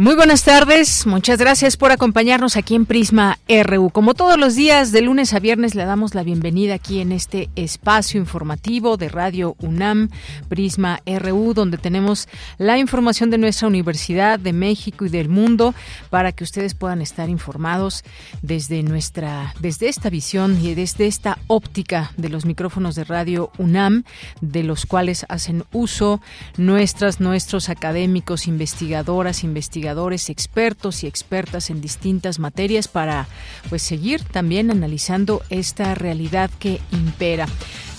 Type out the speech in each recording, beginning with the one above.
Muy buenas tardes, muchas gracias por acompañarnos aquí en Prisma RU. Como todos los días, de lunes a viernes, le damos la bienvenida aquí en este espacio informativo de Radio UNAM, Prisma RU, donde tenemos la información de nuestra Universidad, de México y del mundo, para que ustedes puedan estar informados desde nuestra, desde esta visión y desde esta óptica de los micrófonos de Radio UNAM, de los cuales hacen uso nuestras, nuestros académicos, investigadoras, investigadores expertos y expertas en distintas materias para pues seguir también analizando esta realidad que impera.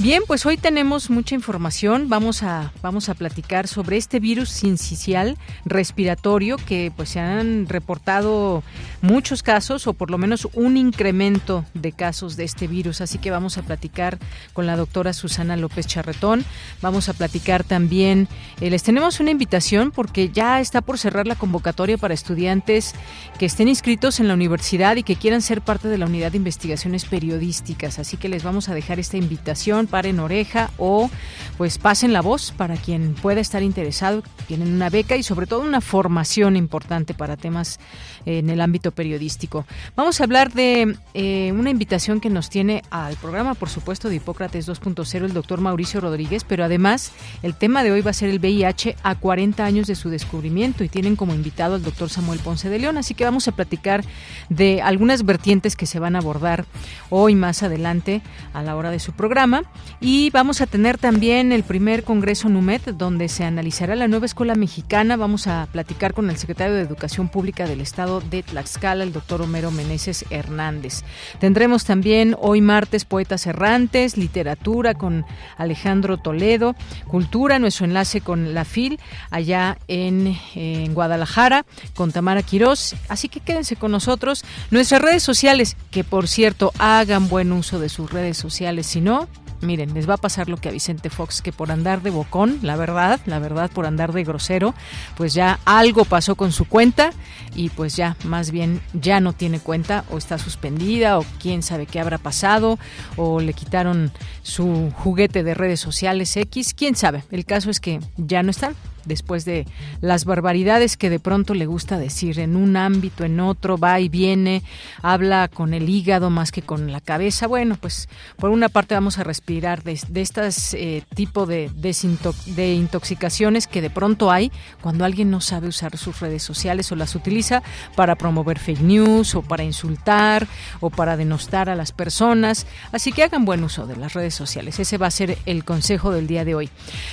Bien, pues hoy tenemos mucha información. Vamos a vamos a platicar sobre este virus sincicial respiratorio que pues se han reportado muchos casos o por lo menos un incremento de casos de este virus. Así que vamos a platicar con la doctora Susana López Charretón. Vamos a platicar también. Eh, les tenemos una invitación porque ya está por cerrar la convocatoria para estudiantes que estén inscritos en la universidad y que quieran ser parte de la unidad de investigaciones periodísticas. Así que les vamos a dejar esta invitación paren oreja o pues pasen la voz para quien pueda estar interesado. Tienen una beca y sobre todo una formación importante para temas en el ámbito periodístico. Vamos a hablar de eh, una invitación que nos tiene al programa, por supuesto, de Hipócrates 2.0, el doctor Mauricio Rodríguez, pero además el tema de hoy va a ser el VIH a 40 años de su descubrimiento y tienen como invitado al doctor Samuel Ponce de León, así que vamos a platicar de algunas vertientes que se van a abordar hoy más adelante a la hora de su programa y vamos a tener también el primer Congreso NUMED donde se analizará la nueva escuela mexicana, vamos a platicar con el secretario de Educación Pública del Estado de Tlaxcala, el doctor Homero Meneses Hernández. Tendremos también hoy martes Poetas Errantes, Literatura con Alejandro Toledo, Cultura, nuestro enlace con la FIL, allá en, en Guadalajara, con Tamara Quirós. Así que quédense con nosotros. Nuestras redes sociales, que por cierto, hagan buen uso de sus redes sociales, si no, miren, les va a pasar lo que a Vicente Fox, que por andar de bocón, la verdad, la verdad, por andar de grosero, pues ya algo pasó con su cuenta y pues ya más bien ya no tiene cuenta o está suspendida o quién sabe qué habrá pasado o le quitaron su juguete de redes sociales X, quién sabe. El caso es que ya no están después de las barbaridades que de pronto le gusta decir en un ámbito, en otro, va y viene, habla con el hígado más que con la cabeza. Bueno, pues por una parte vamos a respirar de, de estas eh, tipo de, de intoxicaciones que de pronto hay cuando alguien no sabe usar sus redes sociales o las utiliza para promover fake news o para insultar o para denostar a las personas. Así que hagan buen uso de las redes sociales. Ese va a ser el consejo del día de hoy.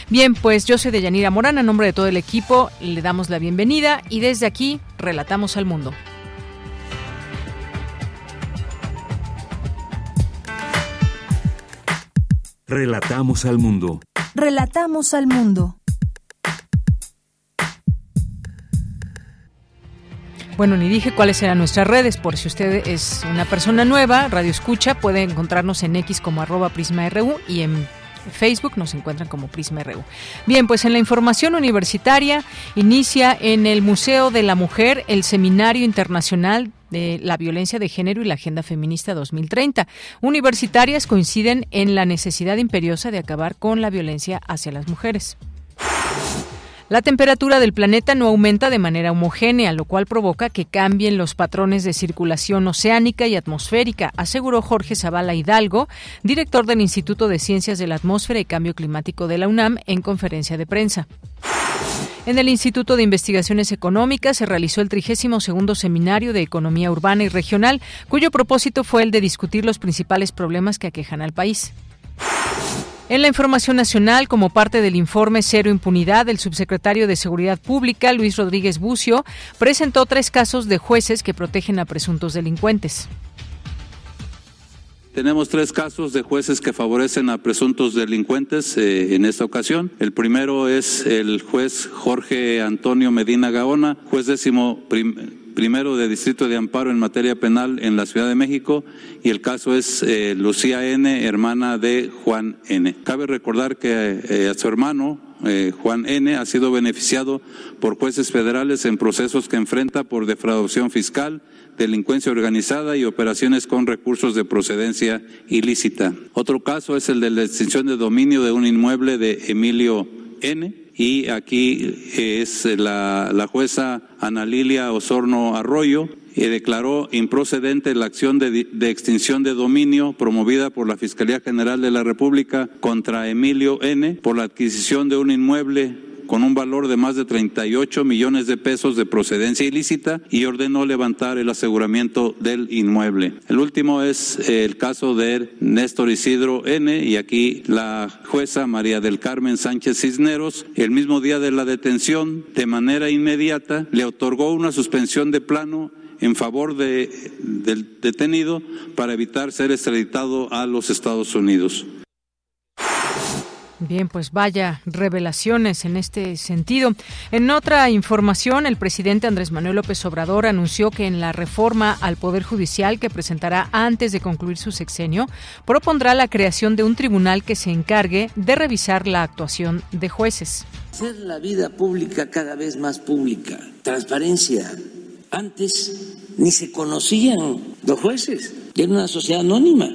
Bien, pues yo soy de Yanira Morana, nombre de todo el equipo, le damos la bienvenida y desde aquí relatamos al mundo. Relatamos al mundo. Relatamos al mundo. Bueno, ni dije cuáles eran nuestras redes, por si usted es una persona nueva, Radio Escucha, puede encontrarnos en X como arroba PrismaRU y en Facebook nos encuentran como Prisma RU. Bien, pues en la información universitaria inicia en el Museo de la Mujer el Seminario Internacional de la violencia de género y la Agenda Feminista 2030. Universitarias coinciden en la necesidad imperiosa de acabar con la violencia hacia las mujeres. La temperatura del planeta no aumenta de manera homogénea, lo cual provoca que cambien los patrones de circulación oceánica y atmosférica, aseguró Jorge Zavala Hidalgo, director del Instituto de Ciencias de la Atmósfera y Cambio Climático de la UNAM, en conferencia de prensa. En el Instituto de Investigaciones Económicas se realizó el 32 Seminario de Economía Urbana y Regional, cuyo propósito fue el de discutir los principales problemas que aquejan al país. En la información nacional, como parte del informe Cero Impunidad, el subsecretario de Seguridad Pública, Luis Rodríguez Bucio, presentó tres casos de jueces que protegen a presuntos delincuentes. Tenemos tres casos de jueces que favorecen a presuntos delincuentes eh, en esta ocasión. El primero es el juez Jorge Antonio Medina Gaona, juez décimo primero de Distrito de Amparo en materia penal en la Ciudad de México y el caso es eh, Lucía N., hermana de Juan N. Cabe recordar que eh, a su hermano, eh, Juan N. ha sido beneficiado por jueces federales en procesos que enfrenta por defraudación fiscal, delincuencia organizada y operaciones con recursos de procedencia ilícita. Otro caso es el de la extinción de dominio de un inmueble de Emilio N y aquí es la, la jueza Ana Lilia Osorno Arroyo y declaró improcedente la acción de, de, extinción de dominio promovida por la Fiscalía General de la República contra Emilio N. por la adquisición de un inmueble con un valor de más de 38 millones de pesos de procedencia ilícita y ordenó levantar el aseguramiento del inmueble. El último es eh, el caso de Néstor Isidro N. y aquí la jueza María del Carmen Sánchez Cisneros, el mismo día de la detención, de manera inmediata, le otorgó una suspensión de plano en favor de, del detenido para evitar ser extraditado a los Estados Unidos. Bien, pues vaya revelaciones en este sentido. En otra información, el presidente Andrés Manuel López Obrador anunció que en la reforma al Poder Judicial que presentará antes de concluir su sexenio, propondrá la creación de un tribunal que se encargue de revisar la actuación de jueces. Hacer la vida pública cada vez más pública, transparencia. Antes ni se conocían los jueces, era una sociedad anónima,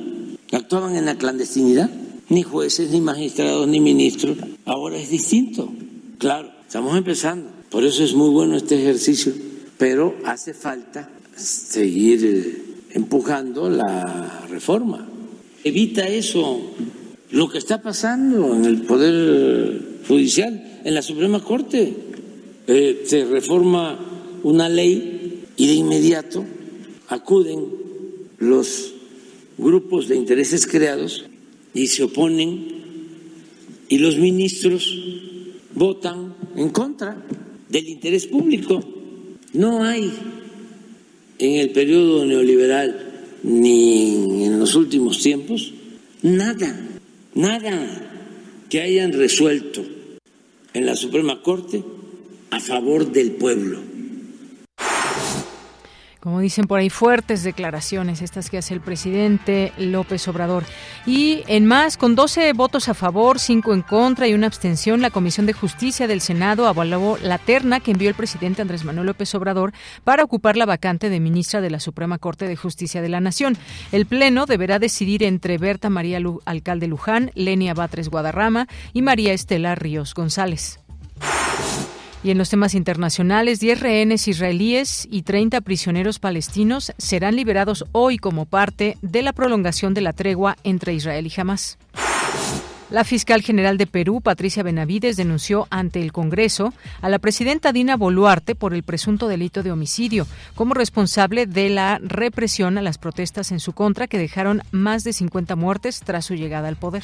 actuaban en la clandestinidad ni jueces, ni magistrados, ni ministros. Ahora es distinto. Claro, estamos empezando. Por eso es muy bueno este ejercicio, pero hace falta seguir eh, empujando la reforma. Evita eso, lo que está pasando en el Poder Judicial, en la Suprema Corte. Eh, se reforma una ley y de inmediato acuden los grupos de intereses creados y se oponen y los ministros votan en contra del interés público. No hay en el periodo neoliberal ni en los últimos tiempos nada, nada que hayan resuelto en la Suprema Corte a favor del pueblo. Como dicen por ahí, fuertes declaraciones estas que hace el presidente López Obrador. Y en más, con 12 votos a favor, 5 en contra y una abstención, la Comisión de Justicia del Senado avaló la terna que envió el presidente Andrés Manuel López Obrador para ocupar la vacante de ministra de la Suprema Corte de Justicia de la Nación. El Pleno deberá decidir entre Berta María Alcalde Luján, Lenia Batres Guadarrama y María Estela Ríos González. Y en los temas internacionales, 10 rehenes israelíes y 30 prisioneros palestinos serán liberados hoy como parte de la prolongación de la tregua entre Israel y Hamas. La fiscal general de Perú, Patricia Benavides, denunció ante el Congreso a la presidenta Dina Boluarte por el presunto delito de homicidio, como responsable de la represión a las protestas en su contra que dejaron más de 50 muertes tras su llegada al poder.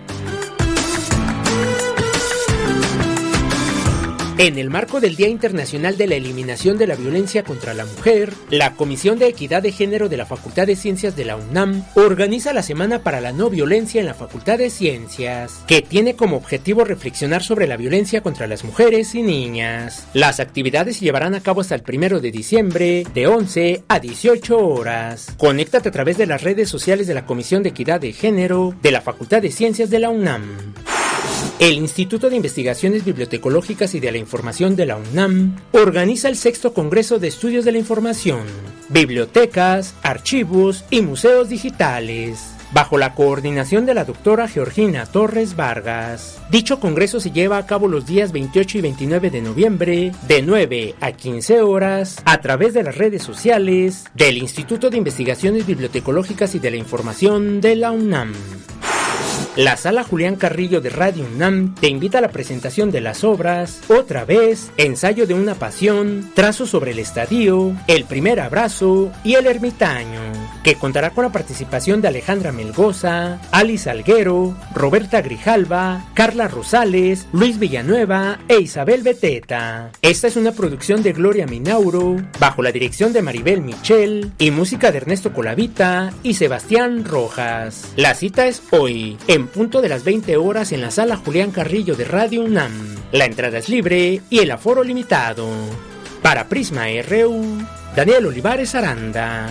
En el marco del Día Internacional de la Eliminación de la Violencia contra la Mujer, la Comisión de Equidad de Género de la Facultad de Ciencias de la UNAM organiza la Semana para la No Violencia en la Facultad de Ciencias, que tiene como objetivo reflexionar sobre la violencia contra las mujeres y niñas. Las actividades se llevarán a cabo hasta el primero de diciembre, de 11 a 18 horas. Conéctate a través de las redes sociales de la Comisión de Equidad de Género de la Facultad de Ciencias de la UNAM. El Instituto de Investigaciones Bibliotecológicas y de la Información de la UNAM organiza el sexto Congreso de Estudios de la Información, Bibliotecas, Archivos y Museos Digitales bajo la coordinación de la doctora Georgina Torres Vargas. Dicho congreso se lleva a cabo los días 28 y 29 de noviembre, de 9 a 15 horas, a través de las redes sociales del Instituto de Investigaciones Bibliotecológicas y de la Información de la UNAM. La sala Julián Carrillo de Radio UNAM te invita a la presentación de las obras Otra vez, Ensayo de una pasión, Trazo sobre el estadio, El primer abrazo y El ermitaño, que contará con la participación de Alejandra Melgoza, Alice Alguero, Roberta Grijalva, Carla Rosales, Luis Villanueva e Isabel Beteta. Esta es una producción de Gloria Minauro, bajo la dirección de Maribel Michel y música de Ernesto Colavita y Sebastián Rojas. La cita es hoy, en punto de las 20 horas en la sala Julián Carrillo de Radio UNAM. La entrada es libre y el aforo limitado. Para Prisma RU, Daniel Olivares Aranda.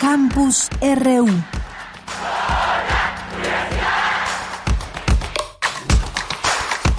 Campus RU.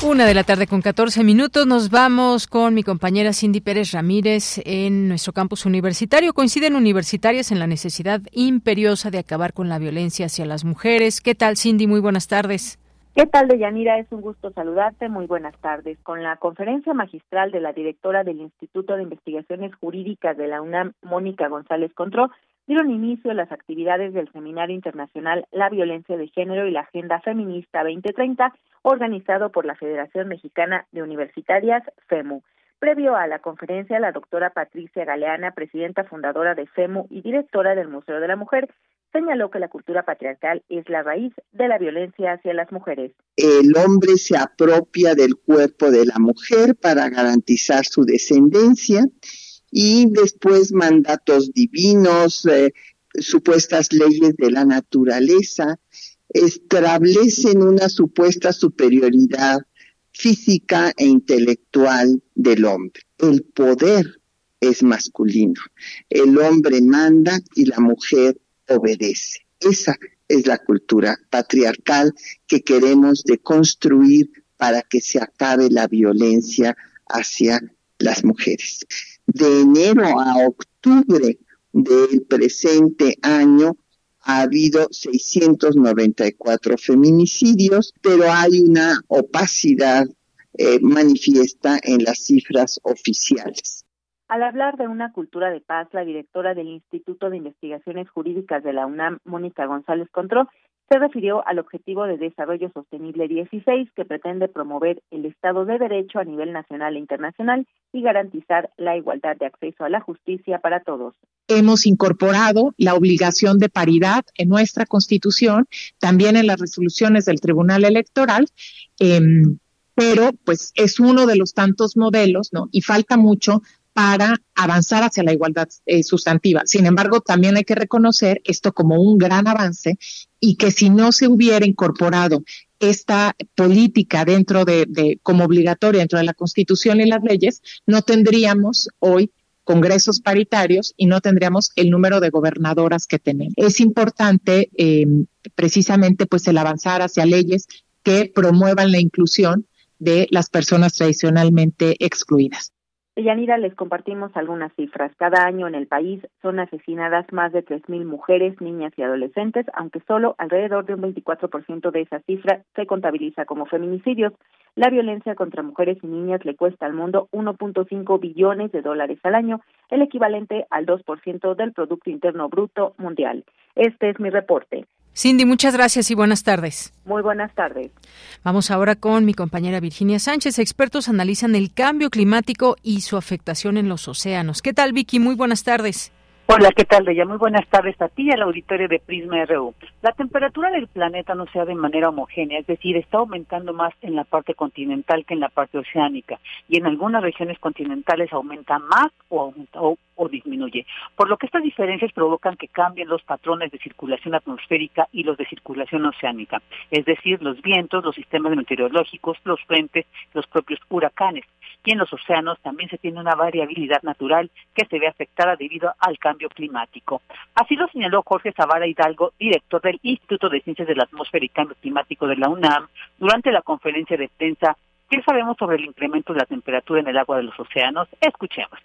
Una de la tarde con 14 minutos. Nos vamos con mi compañera Cindy Pérez Ramírez en nuestro campus universitario. Coinciden universitarias en la necesidad imperiosa de acabar con la violencia hacia las mujeres. ¿Qué tal, Cindy? Muy buenas tardes. ¿Qué tal, Deyanira? Es un gusto saludarte. Muy buenas tardes. Con la conferencia magistral de la directora del Instituto de Investigaciones Jurídicas de la UNAM, Mónica González Contró, dieron inicio las actividades del Seminario Internacional La Violencia de Género y la Agenda Feminista 2030, organizado por la Federación Mexicana de Universitarias, FEMU. Previo a la conferencia, la doctora Patricia Galeana, presidenta fundadora de FEMU y directora del Museo de la Mujer, señaló que la cultura patriarcal es la raíz de la violencia hacia las mujeres. El hombre se apropia del cuerpo de la mujer para garantizar su descendencia y después mandatos divinos, eh, supuestas leyes de la naturaleza, establecen una supuesta superioridad física e intelectual del hombre. El poder es masculino. El hombre manda y la mujer obedece. Esa es la cultura patriarcal que queremos deconstruir para que se acabe la violencia hacia las mujeres de enero a octubre del presente año ha habido 694 feminicidios, pero hay una opacidad eh, manifiesta en las cifras oficiales. Al hablar de una cultura de paz, la directora del Instituto de Investigaciones Jurídicas de la UNAM, Mónica González Contró, se refirió al Objetivo de Desarrollo Sostenible 16, que pretende promover el Estado de Derecho a nivel nacional e internacional y garantizar la igualdad de acceso a la justicia para todos. Hemos incorporado la obligación de paridad en nuestra Constitución, también en las resoluciones del Tribunal Electoral. Em, pero pues es uno de los tantos modelos, ¿no? Y falta mucho para avanzar hacia la igualdad eh, sustantiva. Sin embargo, también hay que reconocer esto como un gran avance y que si no se hubiera incorporado esta política dentro de, como obligatoria dentro de la Constitución y las leyes, no tendríamos hoy congresos paritarios y no tendríamos el número de gobernadoras que tenemos. Es importante em, precisamente pues el avanzar hacia leyes que promuevan la inclusión de las personas tradicionalmente excluidas. Yanira, les compartimos algunas cifras. Cada año en el país son asesinadas más de 3.000 mujeres, niñas y adolescentes, aunque solo alrededor de un 24% de esa cifra se contabiliza como feminicidios. La violencia contra mujeres y niñas le cuesta al mundo 1.5 billones de dólares al año, el equivalente al 2% del Producto Interno Bruto Mundial. Este es mi reporte. Cindy, muchas gracias y buenas tardes. Muy buenas tardes. Vamos ahora con mi compañera Virginia Sánchez. Expertos analizan el cambio climático y su afectación en los océanos. ¿Qué tal, Vicky? Muy buenas tardes. Hola, ¿qué tal, Bella? Muy buenas tardes a ti y al auditorio de Prisma RU. La temperatura del planeta no se da de manera homogénea, es decir, está aumentando más en la parte continental que en la parte oceánica, y en algunas regiones continentales aumenta más o, aumenta, o, o disminuye, por lo que estas diferencias provocan que cambien los patrones de circulación atmosférica y los de circulación oceánica, es decir, los vientos, los sistemas meteorológicos, los frentes, los propios huracanes y en los océanos también se tiene una variabilidad natural que se ve afectada debido al cambio climático. Así lo señaló Jorge Zavara Hidalgo, director del Instituto de Ciencias de la Atmósfera y Cambio Climático de la UNAM, durante la conferencia de prensa ¿Qué sabemos sobre el incremento de la temperatura en el agua de los océanos? Escuchemos.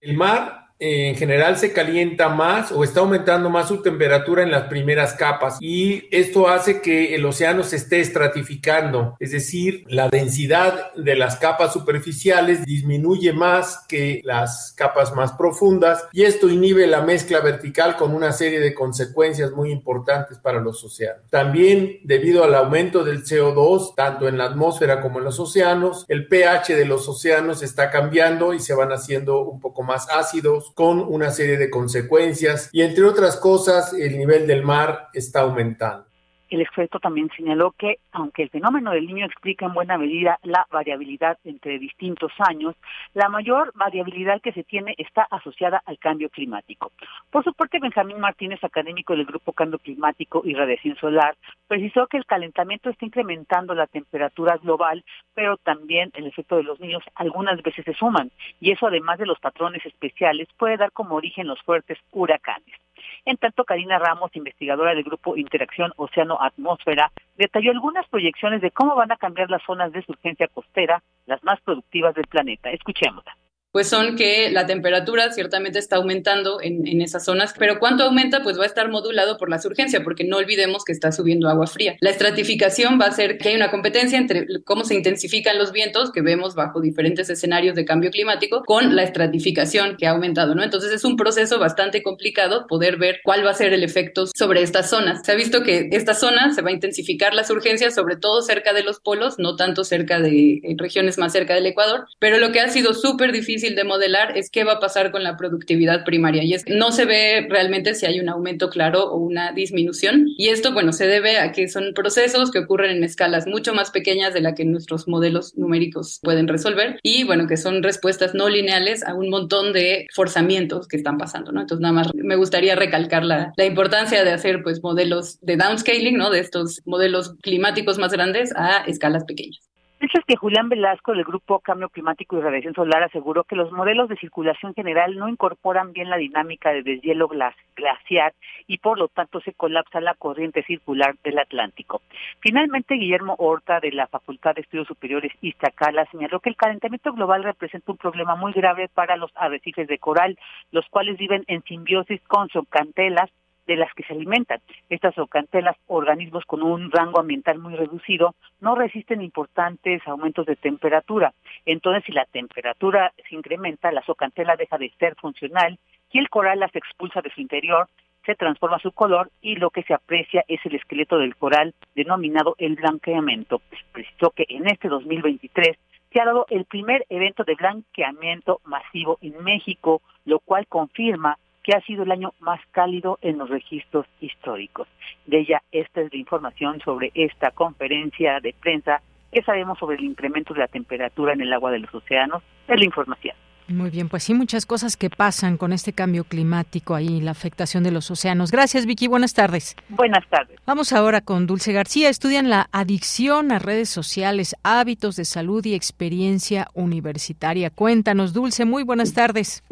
El mar en general se calienta más o está aumentando más su temperatura en las primeras capas y esto hace que el océano se esté estratificando, es decir, la densidad de las capas superficiales disminuye más que las capas más profundas y esto inhibe la mezcla vertical con una serie de consecuencias muy importantes para los océanos. También debido al aumento del CO2, tanto en la atmósfera como en los océanos, el pH de los océanos está cambiando y se van haciendo un poco más ácidos con una serie de consecuencias y entre otras cosas el nivel del mar está aumentando. El experto también señaló que, aunque el fenómeno del niño explica en buena medida la variabilidad entre distintos años, la mayor variabilidad que se tiene está asociada al cambio climático. Por su parte, Benjamín Martínez, académico del Grupo Cambio Climático y Radiación Solar, precisó que el calentamiento está incrementando la temperatura global, pero también el efecto de los niños algunas veces se suman, y eso además de los patrones especiales puede dar como origen los fuertes huracanes. En tanto, Karina Ramos, investigadora del grupo Interacción Océano Atmósfera, detalló algunas proyecciones de cómo van a cambiar las zonas de surgencia costera, las más productivas del planeta. Escuchémosla pues son que la temperatura ciertamente está aumentando en, en, esas zonas, pero cuánto aumenta pues va a estar modulado por la surgencia, porque no olvidemos que está subiendo agua fría. La estratificación va a ser que hay una competencia entre cómo se intensifican los vientos que vemos bajo diferentes escenarios de cambio climático con la estratificación que ha aumentado, ¿no? Entonces es un proceso bastante complicado poder ver cuál va a ser el efecto sobre estas zonas. Se ha visto que esta zona se va a intensificar la surgencia, sobre todo cerca de los polos, no tanto cerca de regiones más cerca del Ecuador, pero lo que ha sido súper difícil de modelar es qué va a pasar con la productividad primaria. Y es no se ve realmente si hay un aumento claro o una disminución. Y esto, bueno, se debe a que son procesos que ocurren en escalas mucho más pequeñas de la que nuestros modelos numéricos pueden resolver. Y bueno, que son respuestas no lineales a un montón de forzamientos que están pasando, ¿no? Entonces, nada más me gustaría recalcar la, la importancia de hacer, pues, modelos de downscaling, ¿no? De estos modelos climáticos más grandes a escalas pequeñas. Es que Julián Velasco del Grupo Cambio Climático y Radiación Solar aseguró que los modelos de circulación general no incorporan bien la dinámica de deshielo glaciar y por lo tanto se colapsa la corriente circular del Atlántico. Finalmente, Guillermo Horta de la Facultad de Estudios Superiores Iztacala señaló que el calentamiento global representa un problema muy grave para los arrecifes de coral, los cuales viven en simbiosis con zoocantelas de las que se alimentan. Estas ocantelas, organismos con un rango ambiental muy reducido, no resisten importantes aumentos de temperatura. Entonces, si la temperatura se incrementa, la zooxantela deja de ser funcional y el coral las expulsa de su interior, se transforma su color y lo que se aprecia es el esqueleto del coral denominado el blanqueamiento. Precisó que en este 2023 se ha dado el primer evento de blanqueamiento masivo en México, lo cual confirma que ha sido el año más cálido en los registros históricos. De ella, esta es la información sobre esta conferencia de prensa. ¿Qué sabemos sobre el incremento de la temperatura en el agua de los océanos? Es la información. Muy bien, pues sí, muchas cosas que pasan con este cambio climático ahí, la afectación de los océanos. Gracias, Vicky. Buenas tardes. Buenas tardes. Vamos ahora con Dulce García. Estudian la adicción a redes sociales, hábitos de salud y experiencia universitaria. Cuéntanos, Dulce. Muy buenas tardes.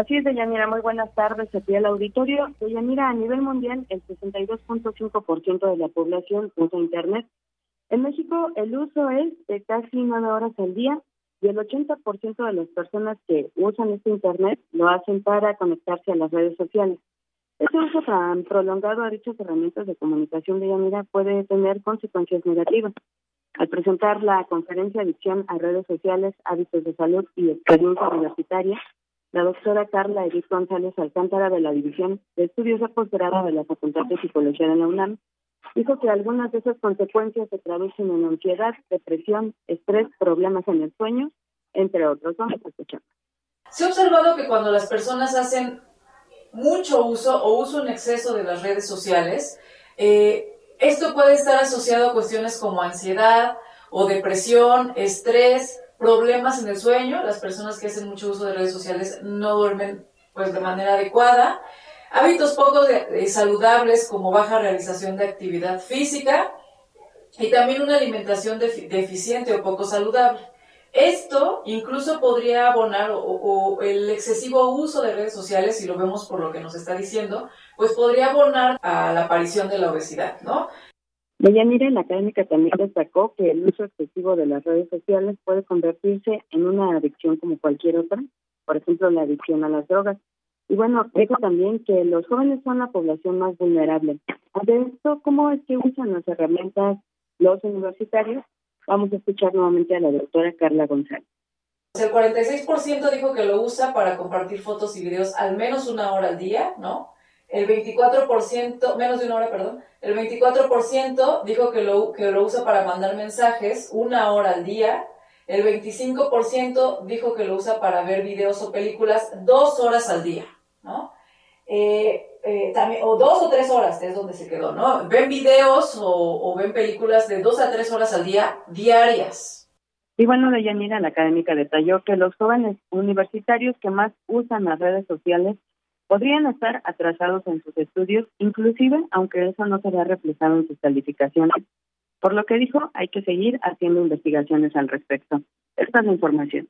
Así es, Deyanira, muy buenas tardes aquí al auditorio. Deyanira, a nivel mundial, el 62.5% de la población usa Internet. En México, el uso es de casi nueve horas al día y el 80% de las personas que usan este Internet lo hacen para conectarse a las redes sociales. Este uso tan prolongado a dichas herramientas de comunicación de Yanira puede tener consecuencias negativas. Al presentar la conferencia Adicción a redes sociales, hábitos de salud y experiencia universitaria, la doctora Carla Edith González Alcántara de la División de Estudios de Posgrado de la Facultad de Psicología de la UNAM dijo que algunas de esas consecuencias se traducen en ansiedad, depresión, estrés, problemas en el sueño, entre otros. Vamos a escuchar. Se ha observado que cuando las personas hacen mucho uso o uso en exceso de las redes sociales, eh, esto puede estar asociado a cuestiones como ansiedad o depresión, estrés, problemas en el sueño, las personas que hacen mucho uso de redes sociales no duermen pues de manera adecuada, hábitos poco saludables como baja realización de actividad física y también una alimentación deficiente o poco saludable. Esto incluso podría abonar o, el excesivo uso de redes sociales, si lo vemos por lo que nos está diciendo, pues podría abonar a la aparición de la obesidad, ¿no? Deyanira, la académica también destacó que el uso excesivo de las redes sociales puede convertirse en una adicción como cualquier otra, por ejemplo, la adicción a las drogas. Y bueno, dijo también que los jóvenes son la población más vulnerable. De esto, ¿cómo es que usan las herramientas los universitarios? Vamos a escuchar nuevamente a la doctora Carla González. El 46% dijo que lo usa para compartir fotos y videos al menos una hora al día, ¿no? El 24%, menos de una hora, perdón, el 24% dijo que lo, que lo usa para mandar mensajes una hora al día. El 25% dijo que lo usa para ver videos o películas dos horas al día, ¿no? Eh, eh, también, o dos o tres horas, es donde se quedó, ¿no? Ven videos o, o ven películas de dos a tres horas al día diarias. Y bueno, Deyanira, la académica detalló que los jóvenes universitarios que más usan las redes sociales podrían estar atrasados en sus estudios, inclusive aunque eso no se vea reflejado en sus calificaciones. Por lo que dijo, hay que seguir haciendo investigaciones al respecto. Esta es la información.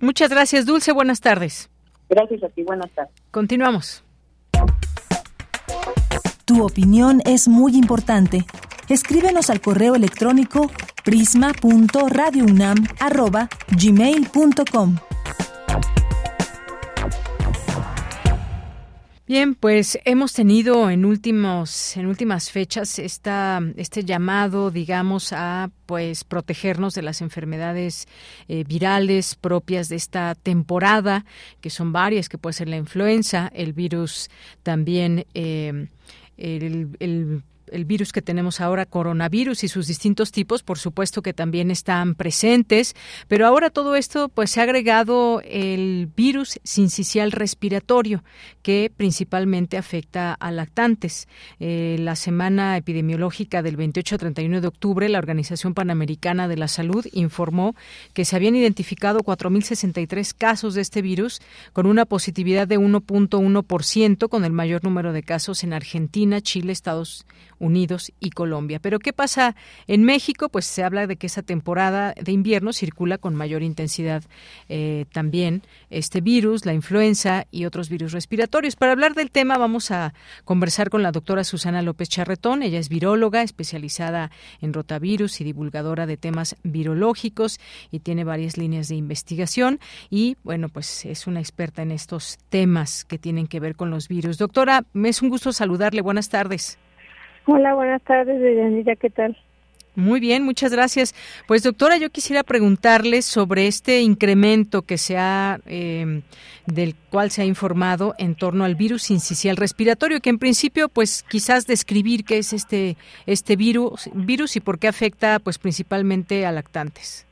Muchas gracias, Dulce. Buenas tardes. Gracias a ti. Buenas tardes. Continuamos. Tu opinión es muy importante. Escríbenos al correo electrónico prisma.radiounam@gmail.com. Bien, pues hemos tenido en últimos en últimas fechas esta este llamado, digamos, a pues protegernos de las enfermedades eh, virales propias de esta temporada, que son varias, que puede ser la influenza, el virus también eh, el, el el virus que tenemos ahora, coronavirus y sus distintos tipos, por supuesto que también están presentes, pero ahora todo esto pues se ha agregado el virus sincicial respiratorio que principalmente afecta a lactantes. Eh, la semana epidemiológica del 28 a 31 de octubre, la Organización Panamericana de la Salud informó que se habían identificado 4.063 casos de este virus con una positividad de 1.1%, con el mayor número de casos en Argentina, Chile, Estados Unidos y Colombia. Pero ¿qué pasa en México? Pues se habla de que esa temporada de invierno circula con mayor intensidad eh, también este virus, la influenza y otros virus respiratorios. Para hablar del tema vamos a conversar con la doctora Susana López Charretón. Ella es viróloga especializada en rotavirus y divulgadora de temas virológicos y tiene varias líneas de investigación y bueno, pues es una experta en estos temas que tienen que ver con los virus. Doctora, me es un gusto saludarle. Buenas tardes. Hola, buenas tardes, Deyanira, ¿qué tal? Muy bien, muchas gracias. Pues doctora, yo quisiera preguntarle sobre este incremento que se ha, eh, del cual se ha informado en torno al virus incisional respiratorio, que en principio, pues quizás describir qué es este este virus, virus y por qué afecta, pues principalmente a lactantes.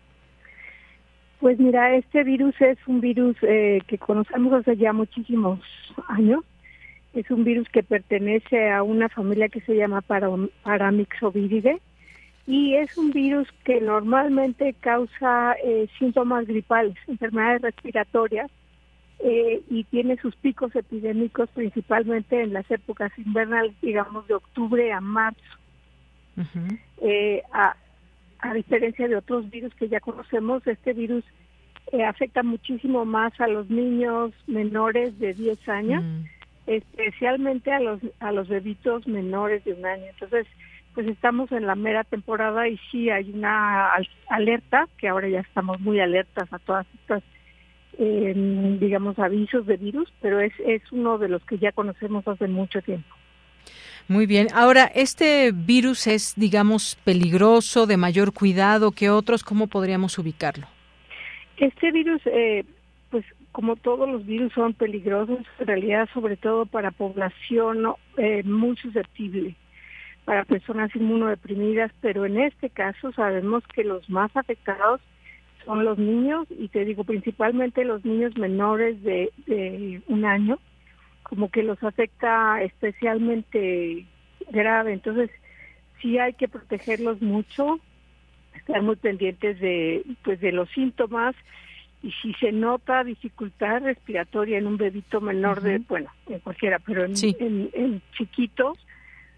Pues mira, este virus es un virus eh, que conocemos hace ya muchísimos años es un virus que pertenece a una familia que se llama Paramyxoviridae y es un virus que normalmente causa eh, síntomas gripales, enfermedades respiratorias eh, y tiene sus picos epidémicos principalmente en las épocas invernales, digamos de octubre a marzo. Eh, a, diferencia de otros virus que ya conocemos, este virus afecta muchísimo más a los niños menores de 10 años. Mm especialmente a los a los bebitos menores de un año. Entonces, pues estamos en la mera temporada y sí hay una alerta, que ahora ya estamos muy alertas a todas estas, em, digamos, avisos de virus, pero es, es uno de los que ya conocemos hace mucho tiempo. Muy bien. Ahora, ¿este virus es, digamos, peligroso, de mayor cuidado que otros? ¿Cómo podríamos ubicarlo? Este virus, eh, como todos los virus son peligrosos, en realidad sobre todo para población eh, muy susceptible, para personas inmunodeprimidas, pero en este caso sabemos que los más afectados son los niños, y te digo principalmente los niños menores de, de un año, como que los afecta especialmente grave. Entonces, sí hay que protegerlos mucho, estar muy pendientes de, pues, de los síntomas, y si se nota dificultad respiratoria en un bebito menor de, bueno, en cualquiera, pero en, en, chiquitos,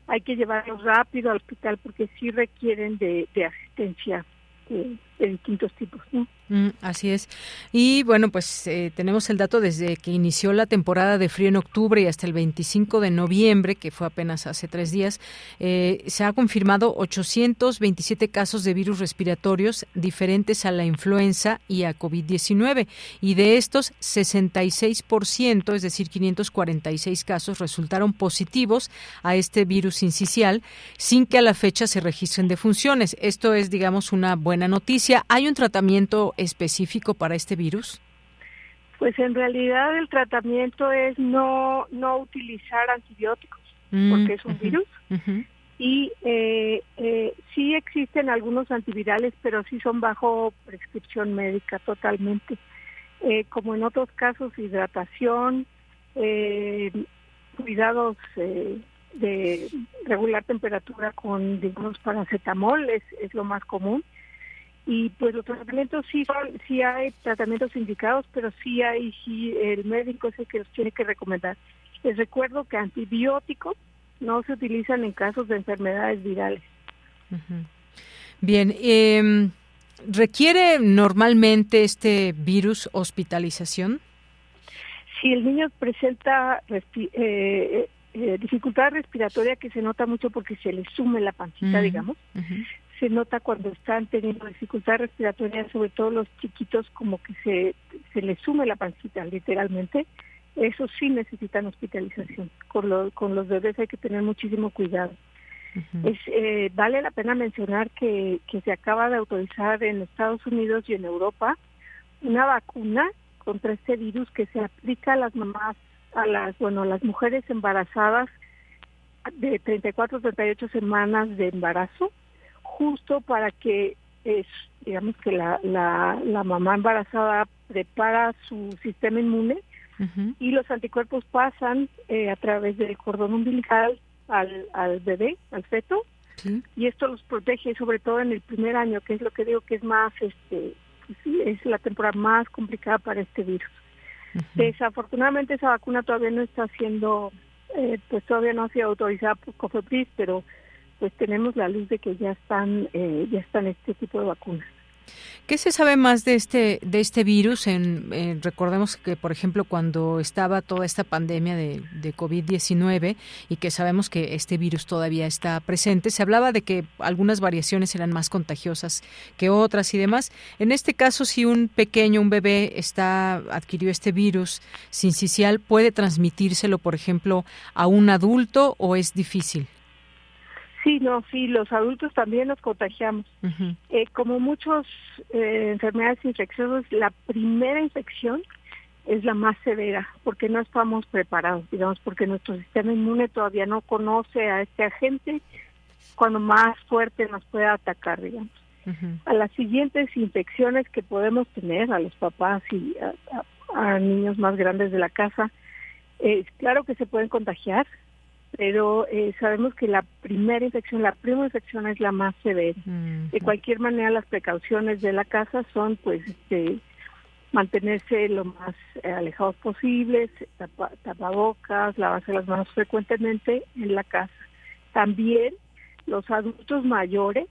hay que llevarlos rápido al hospital porque sí requieren de, asistencia eh, de distintos tipos. ¿no? Mm, así es. Y bueno, pues eh, tenemos el dato desde que inició la temporada de frío en octubre y hasta el 25 de noviembre, que fue apenas hace tres días, eh, se ha confirmado 827 casos de virus respiratorios diferentes a la influenza y a COVID-19. Y de estos, 66%, es decir, 546 casos, resultaron positivos a este virus incisional sin que a la fecha se registren defunciones. Esto es, digamos, una buena noticia. ¿Hay un tratamiento específico para este virus? Pues en realidad el tratamiento es no, no utilizar antibióticos, Mm, porque es un virus. Y eh, eh, sí existen algunos antivirales, pero sí son bajo prescripción médica totalmente. Eh, como en otros casos, hidratación, eh, cuidados eh, de regular temperatura con, digamos, paracetamol es, es lo más común. Y pues los tratamientos sí, son- sí hay tratamientos indicados, pero sí hay, sí el médico es el que los tiene que recomendar. Les recuerdo que antibióticos no se utilizan en casos de enfermedades virales. Bien, em, ¿requiere normalmente este virus hospitalización? Si el niño presenta respi- eh, eh, dificultad respiratoria que se nota mucho porque se le sume la pancita, digamos, se nota cuando están teniendo dificultad respiratoria, sobre todo los chiquitos, como que se, se les sume la pancita, literalmente. Eso sí necesitan hospitalización. Con, lo- con los bebés hay que tener muchísimo cuidado. Es, eh, vale la pena mencionar que, que se acaba de autorizar en Estados Unidos y en Europa una vacuna contra este virus que se aplica a las mamás, a las, bueno, a las mujeres embarazadas de 34 a 38 semanas de embarazo, justo para que, es, digamos que la, la, la mamá embarazada prepara su sistema inmune y los anticuerpos pasan eh, a través del cordón umbilical al, al bebé, al feto, y esto los protege sobre todo en el primer año, que es lo que digo que es más, este, pues sí, es la temporada más complicada para este virus. Desafortunadamente esa vacuna todavía no está siendo, eh, pues todavía no ha sido autorizada por COFEPRIS, pero pues tenemos la luz de que ya están, eh, ya están este tipo de vacunas. ¿Qué se sabe más de este de este virus? En, eh, recordemos que, por ejemplo, cuando estaba toda esta pandemia de, de COVID-19 y que sabemos que este virus todavía está presente, se hablaba de que algunas variaciones eran más contagiosas que otras y demás. En este caso, si un pequeño, un bebé, está adquirió este virus sincicial, ¿puede transmitírselo, por ejemplo, a un adulto o es difícil? Sí, no, sí, los adultos también nos contagiamos. Eh, como muchas enfermedades infecciosas, la primera infección es la más severa porque no estamos preparados, digamos, porque nuestro sistema inmune todavía no conoce a este agente cuando más fuerte nos puede atacar, digamos. A las siguientes infecciones que podemos tener, a los papás y a, a- a niños más grandes de la casa, eh, claro que se pueden contagiar, pero eh, sabemos que la primera infección, la primera infección es la más severa. De cualquier manera, las precauciones de la casa son, pues, este, mantenerse lo más eh, alejados posibles, tapa- tapabocas, lavarse las manos frecuentemente en la casa. También los adultos mayores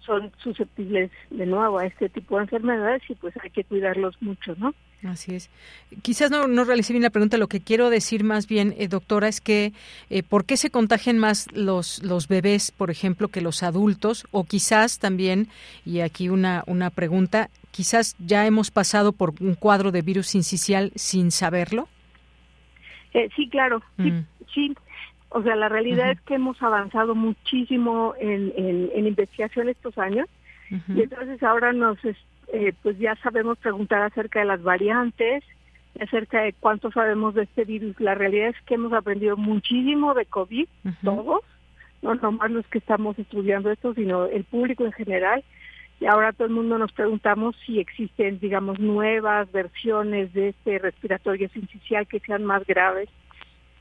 son susceptibles de nuevo a este tipo de enfermedades y pues hay que cuidarlos mucho, ¿no? Así es. Quizás no, no realicé bien la pregunta. Lo que quiero decir más bien, eh, doctora, es que eh, ¿por qué se contagian más los, los bebés, por ejemplo, que los adultos? O quizás también, y aquí una, una pregunta, quizás ya hemos pasado por un cuadro de virus incisional sin saberlo. Eh, sí, claro, sí, sí. O sea, la realidad es que hemos avanzado muchísimo en, en, en investigación estos años y entonces ahora nos, es- eh, pues ya sabemos preguntar acerca de las variantes, acerca de cuánto sabemos de este virus. La realidad es que hemos aprendido muchísimo de COVID, todos, no nomás los que estamos estudiando esto, sino el público en general. Y ahora todo el mundo nos preguntamos si existen, digamos, nuevas versiones de este respiratorio sincicial que sean más graves.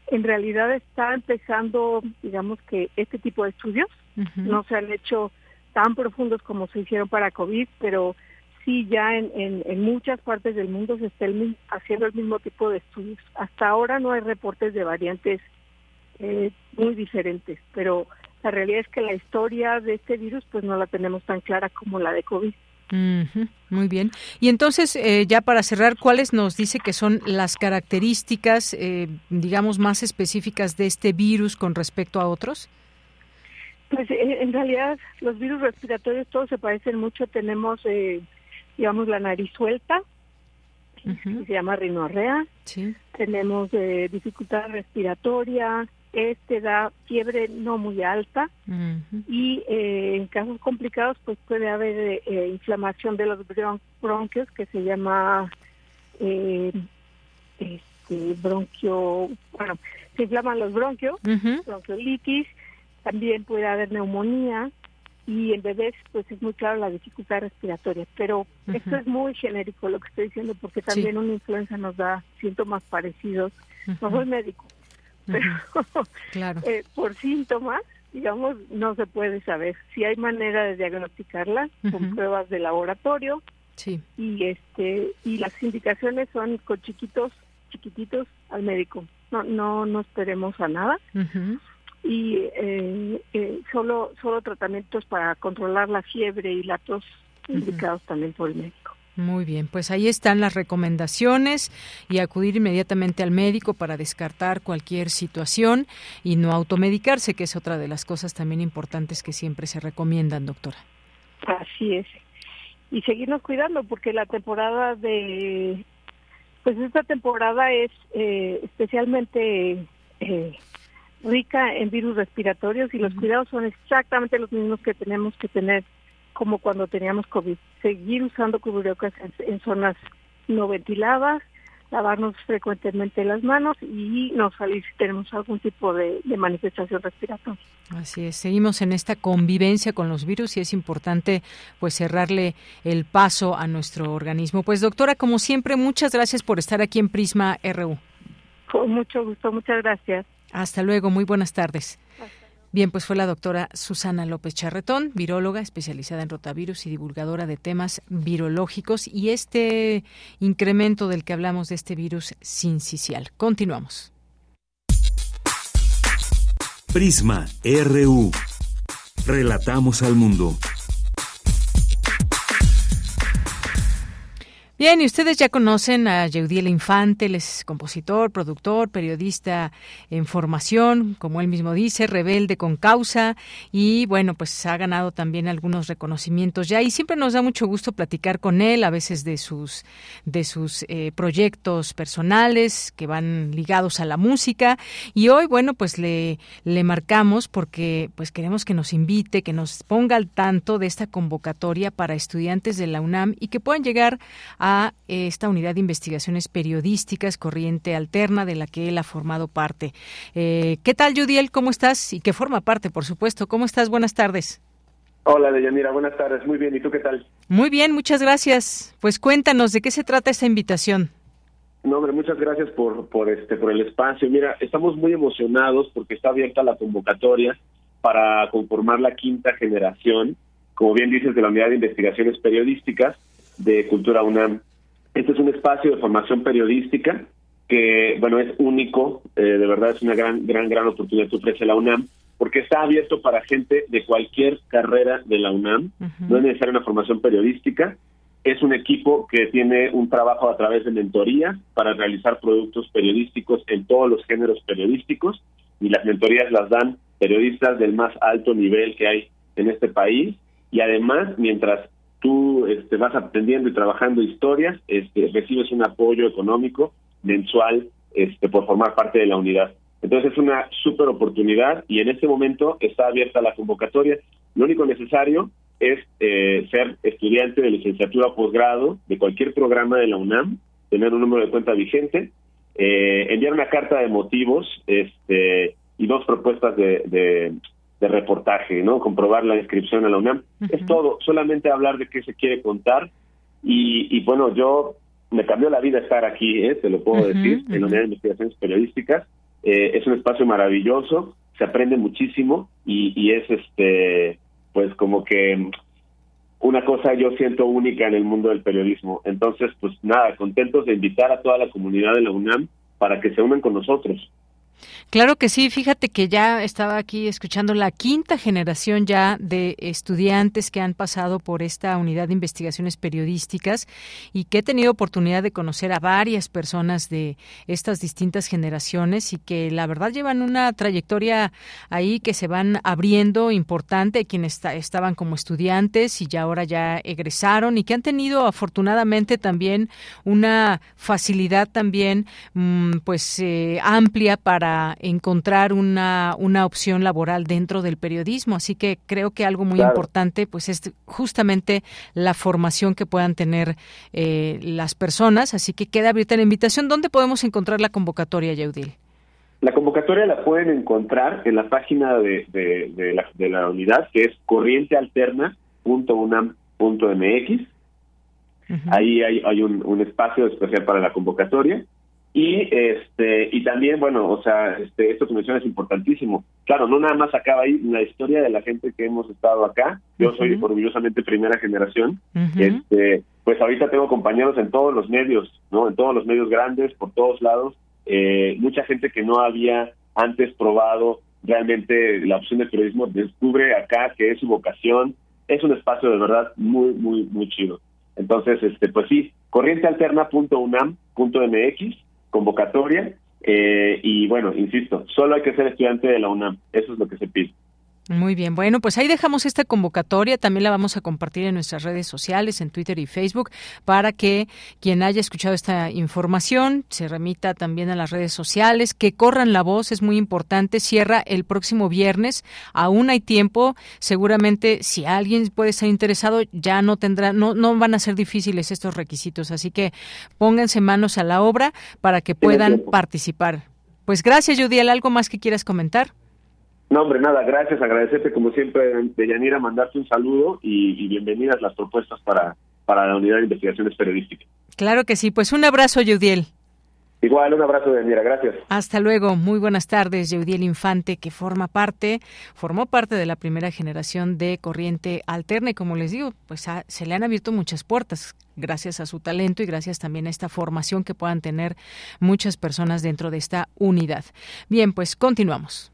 En realidad está empezando, digamos que este tipo de estudios no se han hecho tan profundos como se hicieron para COVID, pero sí ya en, en, en muchas partes del mundo se está el haciendo el mismo tipo de estudios. Hasta ahora no hay reportes de variantes eh, muy diferentes, pero la realidad es que la historia de este virus pues no la tenemos tan clara como la de COVID. muy bien. Y entonces, eh, ya para cerrar, ¿cuáles nos dice que son las características, eh, digamos, más específicas de este virus con respecto a otros? Pues en realidad los virus respiratorios todos se parecen mucho. Tenemos, digamos, la nariz suelta, se llama rinorrea. Sí. Tenemos dificultad respiratoria, este da fiebre no muy alta y eh, en casos complicados pues puede haber eh, inflamación de los bronquios que se llama eh, este bronquio bueno se inflaman los bronquios bronquiolitis también puede haber neumonía y en bebés pues es muy claro la dificultad respiratoria pero esto es muy genérico lo que estoy diciendo porque también una influenza nos da síntomas parecidos no soy médico claro. Eh, por síntomas, digamos, no se puede saber. Si hay manera de diagnosticarla con pruebas de laboratorio. Sí. Y este y las indicaciones son con chiquitos, chiquititos al médico. No no no esperemos a nada. Y eh, eh, solo solo tratamientos para controlar la fiebre y la tos indicados también por el médico. Muy bien, pues ahí están las recomendaciones y acudir inmediatamente al médico para descartar cualquier situación y no automedicarse, que es otra de las cosas también importantes que siempre se recomiendan, doctora. Así es. Y seguirnos cuidando porque la temporada de, pues esta temporada es eh, especialmente eh, rica en virus respiratorios y los cuidados son exactamente los mismos que tenemos que tener como cuando teníamos COVID. Seguir usando cubrebocas en, zonas no ventiladas, lavarnos frecuentemente las manos y no salir si tenemos algún tipo de, manifestación respiratoria. Así es, seguimos en esta convivencia con los virus y es importante pues cerrarle el paso a nuestro organismo. Pues doctora, como siempre, muchas gracias por estar aquí en Prisma RU. Con mucho gusto, muchas gracias. Hasta luego, muy buenas tardes. Bien, pues fue la doctora Susana López Charretón, viróloga especializada en rotavirus y divulgadora de temas virológicos y este incremento del que hablamos de este virus sincicial. Continuamos. Prisma RU. Relatamos al mundo. Bien, y ustedes ya conocen a Yeudiel Infante, él es compositor, productor, periodista en formación, como él mismo dice, rebelde con causa. Y bueno, pues ha ganado también algunos reconocimientos ya. Y siempre nos da mucho gusto platicar con él, a veces de sus de sus eh, proyectos personales que van ligados a la música. Y hoy bueno, pues le le marcamos porque pues queremos que nos invite, que nos ponga al tanto de esta convocatoria para estudiantes de la UNAM y que puedan llegar a esta unidad de investigaciones periodísticas Corriente Alterna de la que él ha formado parte. Eh, ¿Qué tal, Judiel? ¿Cómo estás? Y que forma parte, por supuesto. ¿Cómo estás? Buenas tardes. Hola, Deyanira. Buenas tardes. Muy bien. ¿Y tú qué tal? Muy bien, muchas gracias. Pues cuéntanos, ¿de qué se trata esta invitación? No, hombre, muchas gracias por, por, este, por el espacio. Mira, estamos muy emocionados porque está abierta la convocatoria para conformar la quinta generación, como bien dices, de la Unidad de Investigaciones Periodísticas de Cultura UNAM. Este es un espacio de formación periodística que, bueno, es único, eh, de verdad es una gran, gran, gran oportunidad que ofrece la UNAM, porque está abierto para gente de cualquier carrera de la UNAM, no es necesaria una formación periodística, es un equipo que tiene un trabajo a través de mentoría para realizar productos periodísticos en todos los géneros periodísticos, y las mentorías las dan periodistas del más alto nivel que hay en este país, y además, mientras tú este, vas aprendiendo y trabajando historias, este, recibes un apoyo económico mensual este, por formar parte de la unidad. Entonces es una súper oportunidad y en este momento está abierta la convocatoria. Lo único necesario es eh, ser estudiante de licenciatura o posgrado de cualquier programa de la UNAM, tener un número de cuenta vigente, eh, enviar una carta de motivos este, y dos propuestas de, de reportaje, ¿no? Comprobar la inscripción a la UNAM. Es todo, solamente hablar de qué se quiere contar. Y, bueno, yo me cambió la vida estar aquí, ¿eh? te lo puedo decir, en la Unidad de Investigaciones Periodísticas. Eh, es un espacio maravilloso, se aprende muchísimo y, y es este, pues como que una cosa yo siento única en el mundo del periodismo. Entonces, pues nada, contentos de invitar a toda la comunidad de la UNAM para que se unan con nosotros. Claro que sí, fíjate que ya estaba aquí escuchando la quinta generación ya de estudiantes que han pasado por esta unidad de investigaciones periodísticas y que he tenido oportunidad de conocer a varias personas de estas distintas generaciones y que la verdad llevan una trayectoria ahí que se van abriendo importante, quienes estaban como estudiantes y ya ahora ya egresaron y que han tenido afortunadamente también una facilidad también mm, pues eh, amplia para encontrar una, una opción laboral dentro del periodismo. Así que creo que algo muy importante pues es justamente la formación que puedan tener eh, las personas. Así que queda abierta la invitación. ¿Dónde podemos encontrar la convocatoria, Yaudil? La convocatoria la pueden encontrar en la página de, de, la, de la unidad, que es corrientealterna.unam.mx. Ahí hay, hay un, un espacio especial para la convocatoria y este y también bueno o sea este esto que mencionas es importantísimo. Claro no nada más acaba ahí la historia de la gente que hemos estado acá. Yo soy orgullosamente primera generación. Este pues ahorita tengo compañeros en todos los medios no en todos los medios grandes por todos lados. Eh, mucha gente que no había antes probado realmente la opción del periodismo descubre acá que es su vocación. Es un espacio de verdad muy muy muy chido. Entonces este pues sí corrientealterna.unam.mx convocatoria eh, y bueno, insisto, solo hay que ser estudiante de la UNAM, eso es lo que se pide. Muy bien, bueno, pues ahí dejamos esta convocatoria, también la vamos a compartir en nuestras redes sociales, en Twitter y Facebook, para que quien haya escuchado esta información se remita también a las redes sociales, que corran la voz, es muy importante, cierra el próximo viernes, aún hay tiempo, seguramente si alguien puede estar interesado ya no tendrá, no, no van a ser difíciles estos requisitos, así que pónganse manos a la obra para que puedan participar. Pues gracias, Judiel, ¿algo más que quieras comentar? No, hombre, nada, gracias, agradecerte como siempre, Deyanira, mandarte un saludo y, bienvenidas las propuestas para, para la Unidad de Investigaciones Periodísticas. Claro que sí, pues un abrazo, Yudiel. Igual, un abrazo, Deyanira, gracias. Hasta luego, muy buenas tardes, Yudiel Infante, que forma parte, formó parte de la primera generación de Corriente Alterna y como les digo, pues se le han abierto muchas puertas gracias a su talento y gracias también a esta formación que puedan tener muchas personas dentro de esta unidad. Bien, pues continuamos.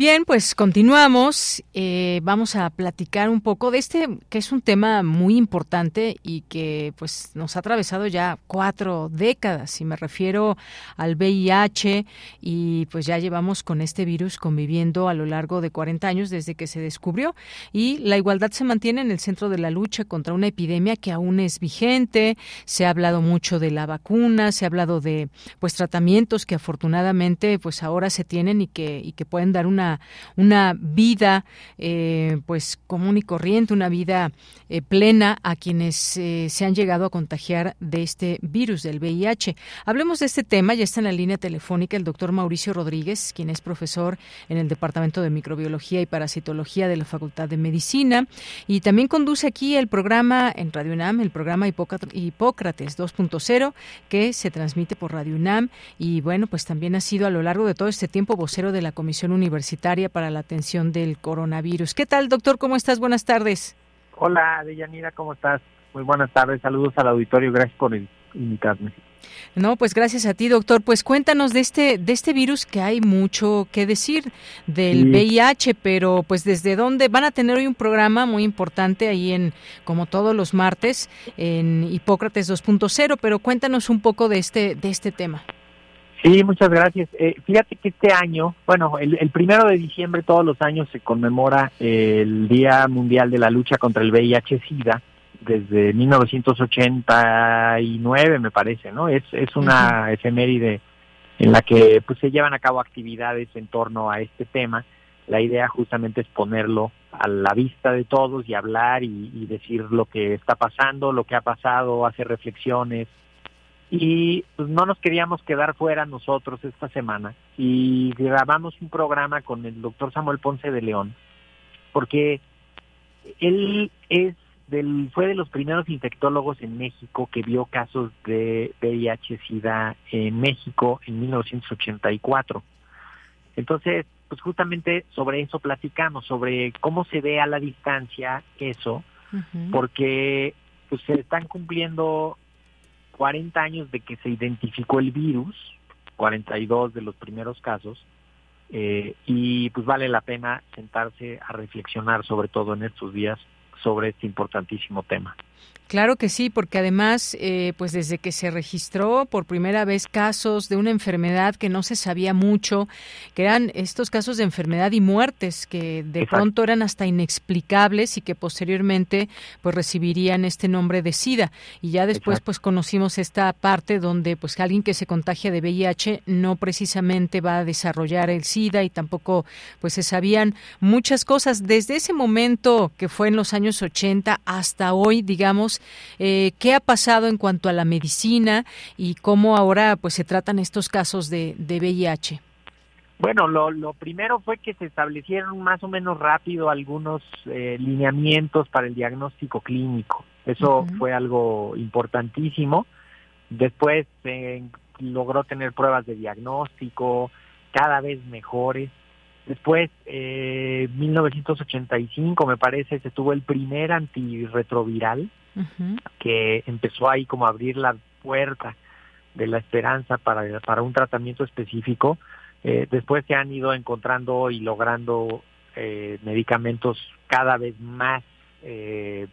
Bien, pues continuamos. Eh, vamos a platicar un poco de este, que es un tema muy importante y que pues nos ha atravesado ya cuatro décadas. Y me refiero al VIH y pues ya llevamos con este virus conviviendo a lo largo de 40 años desde que se descubrió. Y la igualdad se mantiene en el centro de la lucha contra una epidemia que aún es vigente. Se ha hablado mucho de la vacuna, se ha hablado de pues tratamientos que afortunadamente pues ahora se tienen y que, y que pueden dar una una, vida eh, pues común y corriente, una vida eh, plena a quienes eh, se han llegado a contagiar de este virus del VIH. Hablemos de este tema, ya está en la línea telefónica el doctor Mauricio Rodríguez, quien es profesor en el Departamento de Microbiología y Parasitología de la Facultad de Medicina y también conduce aquí el programa en Radio UNAM, el programa Hipócrates 2.0 que se transmite por Radio UNAM y bueno, pues también ha sido a lo largo de todo este tiempo vocero de la Comisión Universitaria para la atención del coronavirus. ¿Qué tal, doctor? ¿Cómo estás? Buenas tardes. Hola, Deyanira, ¿cómo estás? Muy buenas tardes, saludos al auditorio, gracias por invitarme. No, pues gracias a ti, doctor. Pues cuéntanos de este de este virus que hay mucho que decir del VIH, pero pues desde dónde van a tener hoy un programa muy importante ahí en como todos los martes en Hipócrates 2.0, pero cuéntanos un poco de este de este tema. Sí, muchas gracias. Eh, fíjate que este año, bueno, el, primero de diciembre todos los años se conmemora el Día Mundial de la Lucha contra el VIH-Sida desde 1989, me parece, ¿no? Es, es una efeméride en la que pues se llevan a cabo actividades en torno a este tema. La idea justamente es ponerlo a la vista de todos y hablar y, y decir lo que está pasando, lo que ha pasado, hacer reflexiones, y pues no nos queríamos quedar fuera nosotros esta semana y grabamos un programa con el doctor Samuel Ponce de León porque él es del, fue de los primeros infectólogos en México que vio casos de VIH-Sida en México en 1984. Entonces, pues justamente sobre eso platicamos, sobre cómo se ve a la distancia eso, porque pues se están cumpliendo 40 años de que se identificó el virus, 42 de los primeros casos, eh, y pues vale la pena sentarse a reflexionar sobre todo en estos días sobre este importantísimo tema. Claro que sí, porque además, eh, pues desde que se registró por primera vez casos de una enfermedad que no se sabía mucho, que eran estos casos de enfermedad y muertes que de pronto eran hasta inexplicables y que posteriormente pues recibirían este nombre de SIDA. Y ya después pues conocimos esta parte donde pues alguien que se contagia de VIH no precisamente va a desarrollar el SIDA y tampoco pues se sabían muchas cosas. Desde ese momento que fue en los años 80 hasta hoy, digamos eh, qué ha pasado en cuanto a la medicina y cómo ahora pues se tratan estos casos de, VIH. Bueno, lo, primero fue que se establecieron más o menos rápido algunos eh, lineamientos para el diagnóstico clínico. Eso fue algo importantísimo. Después se logró tener pruebas de diagnóstico cada vez mejores. Después, eh, 1985 me parece, se tuvo el primer antirretroviral que empezó ahí como a abrir la puerta de la esperanza para, para un tratamiento específico. Eh, después se han ido encontrando y logrando eh, medicamentos cada vez más, eh,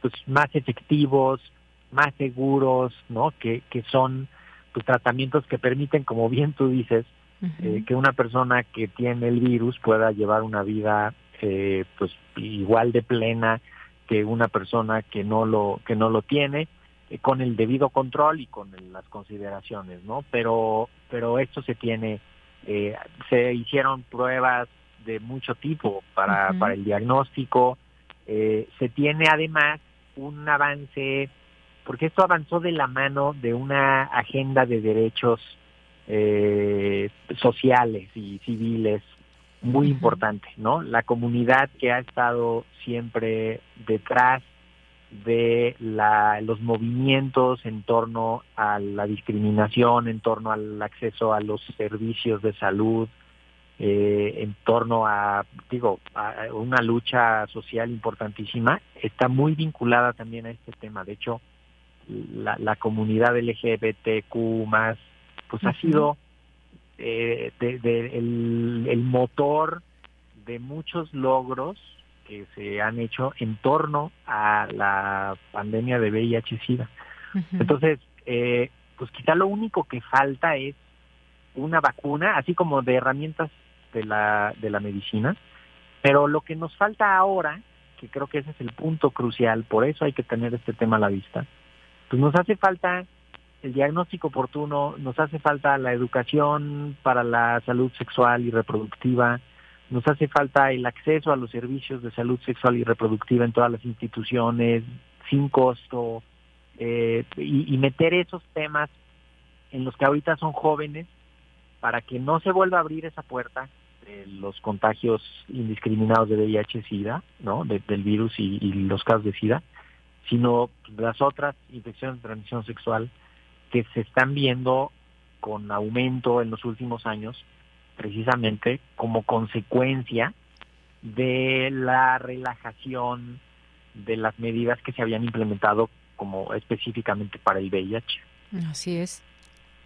pues más efectivos, más seguros, ¿no? Que, que son pues, tratamientos que permiten, como bien tú dices, que una persona que tiene el virus pueda llevar una vida pues igual de plena, que una persona que no lo que no lo tiene eh, con el debido control y con las consideraciones no pero pero esto se tiene eh, se hicieron pruebas de mucho tipo para para el diagnóstico. Eh, se tiene además un avance porque esto avanzó de la mano de una agenda de derechos sociales y civiles muy importante, ¿no? La comunidad que ha estado siempre detrás de la, los movimientos en torno a la discriminación, en torno al acceso a los servicios de salud, eh, en torno a, digo, a una lucha social importantísima, está muy vinculada también a este tema. De hecho, la, la comunidad LGBTQ más, pues ha sido eh, de, el, motor de muchos logros que se han hecho en torno a la pandemia de VIH-Sida. Entonces, eh, pues quizá lo único que falta es una vacuna, así como de herramientas de la, de la medicina, pero lo que nos falta ahora, que creo que ese es el punto crucial, por eso hay que tener este tema a la vista, pues nos hace falta el diagnóstico oportuno, nos hace falta la educación para la salud sexual y reproductiva, nos hace falta el acceso a los servicios de salud sexual y reproductiva en todas las instituciones, sin costo, eh, y, meter esos temas en los que ahorita son jóvenes para que no se vuelva a abrir esa puerta de los contagios indiscriminados de VIH-Sida, ¿no? del virus y, y, los casos de SIDA, sino las otras infecciones de transmisión sexual que se están viendo con aumento en los últimos años, precisamente como consecuencia de la relajación de las medidas que se habían implementado como específicamente para el VIH. Así es.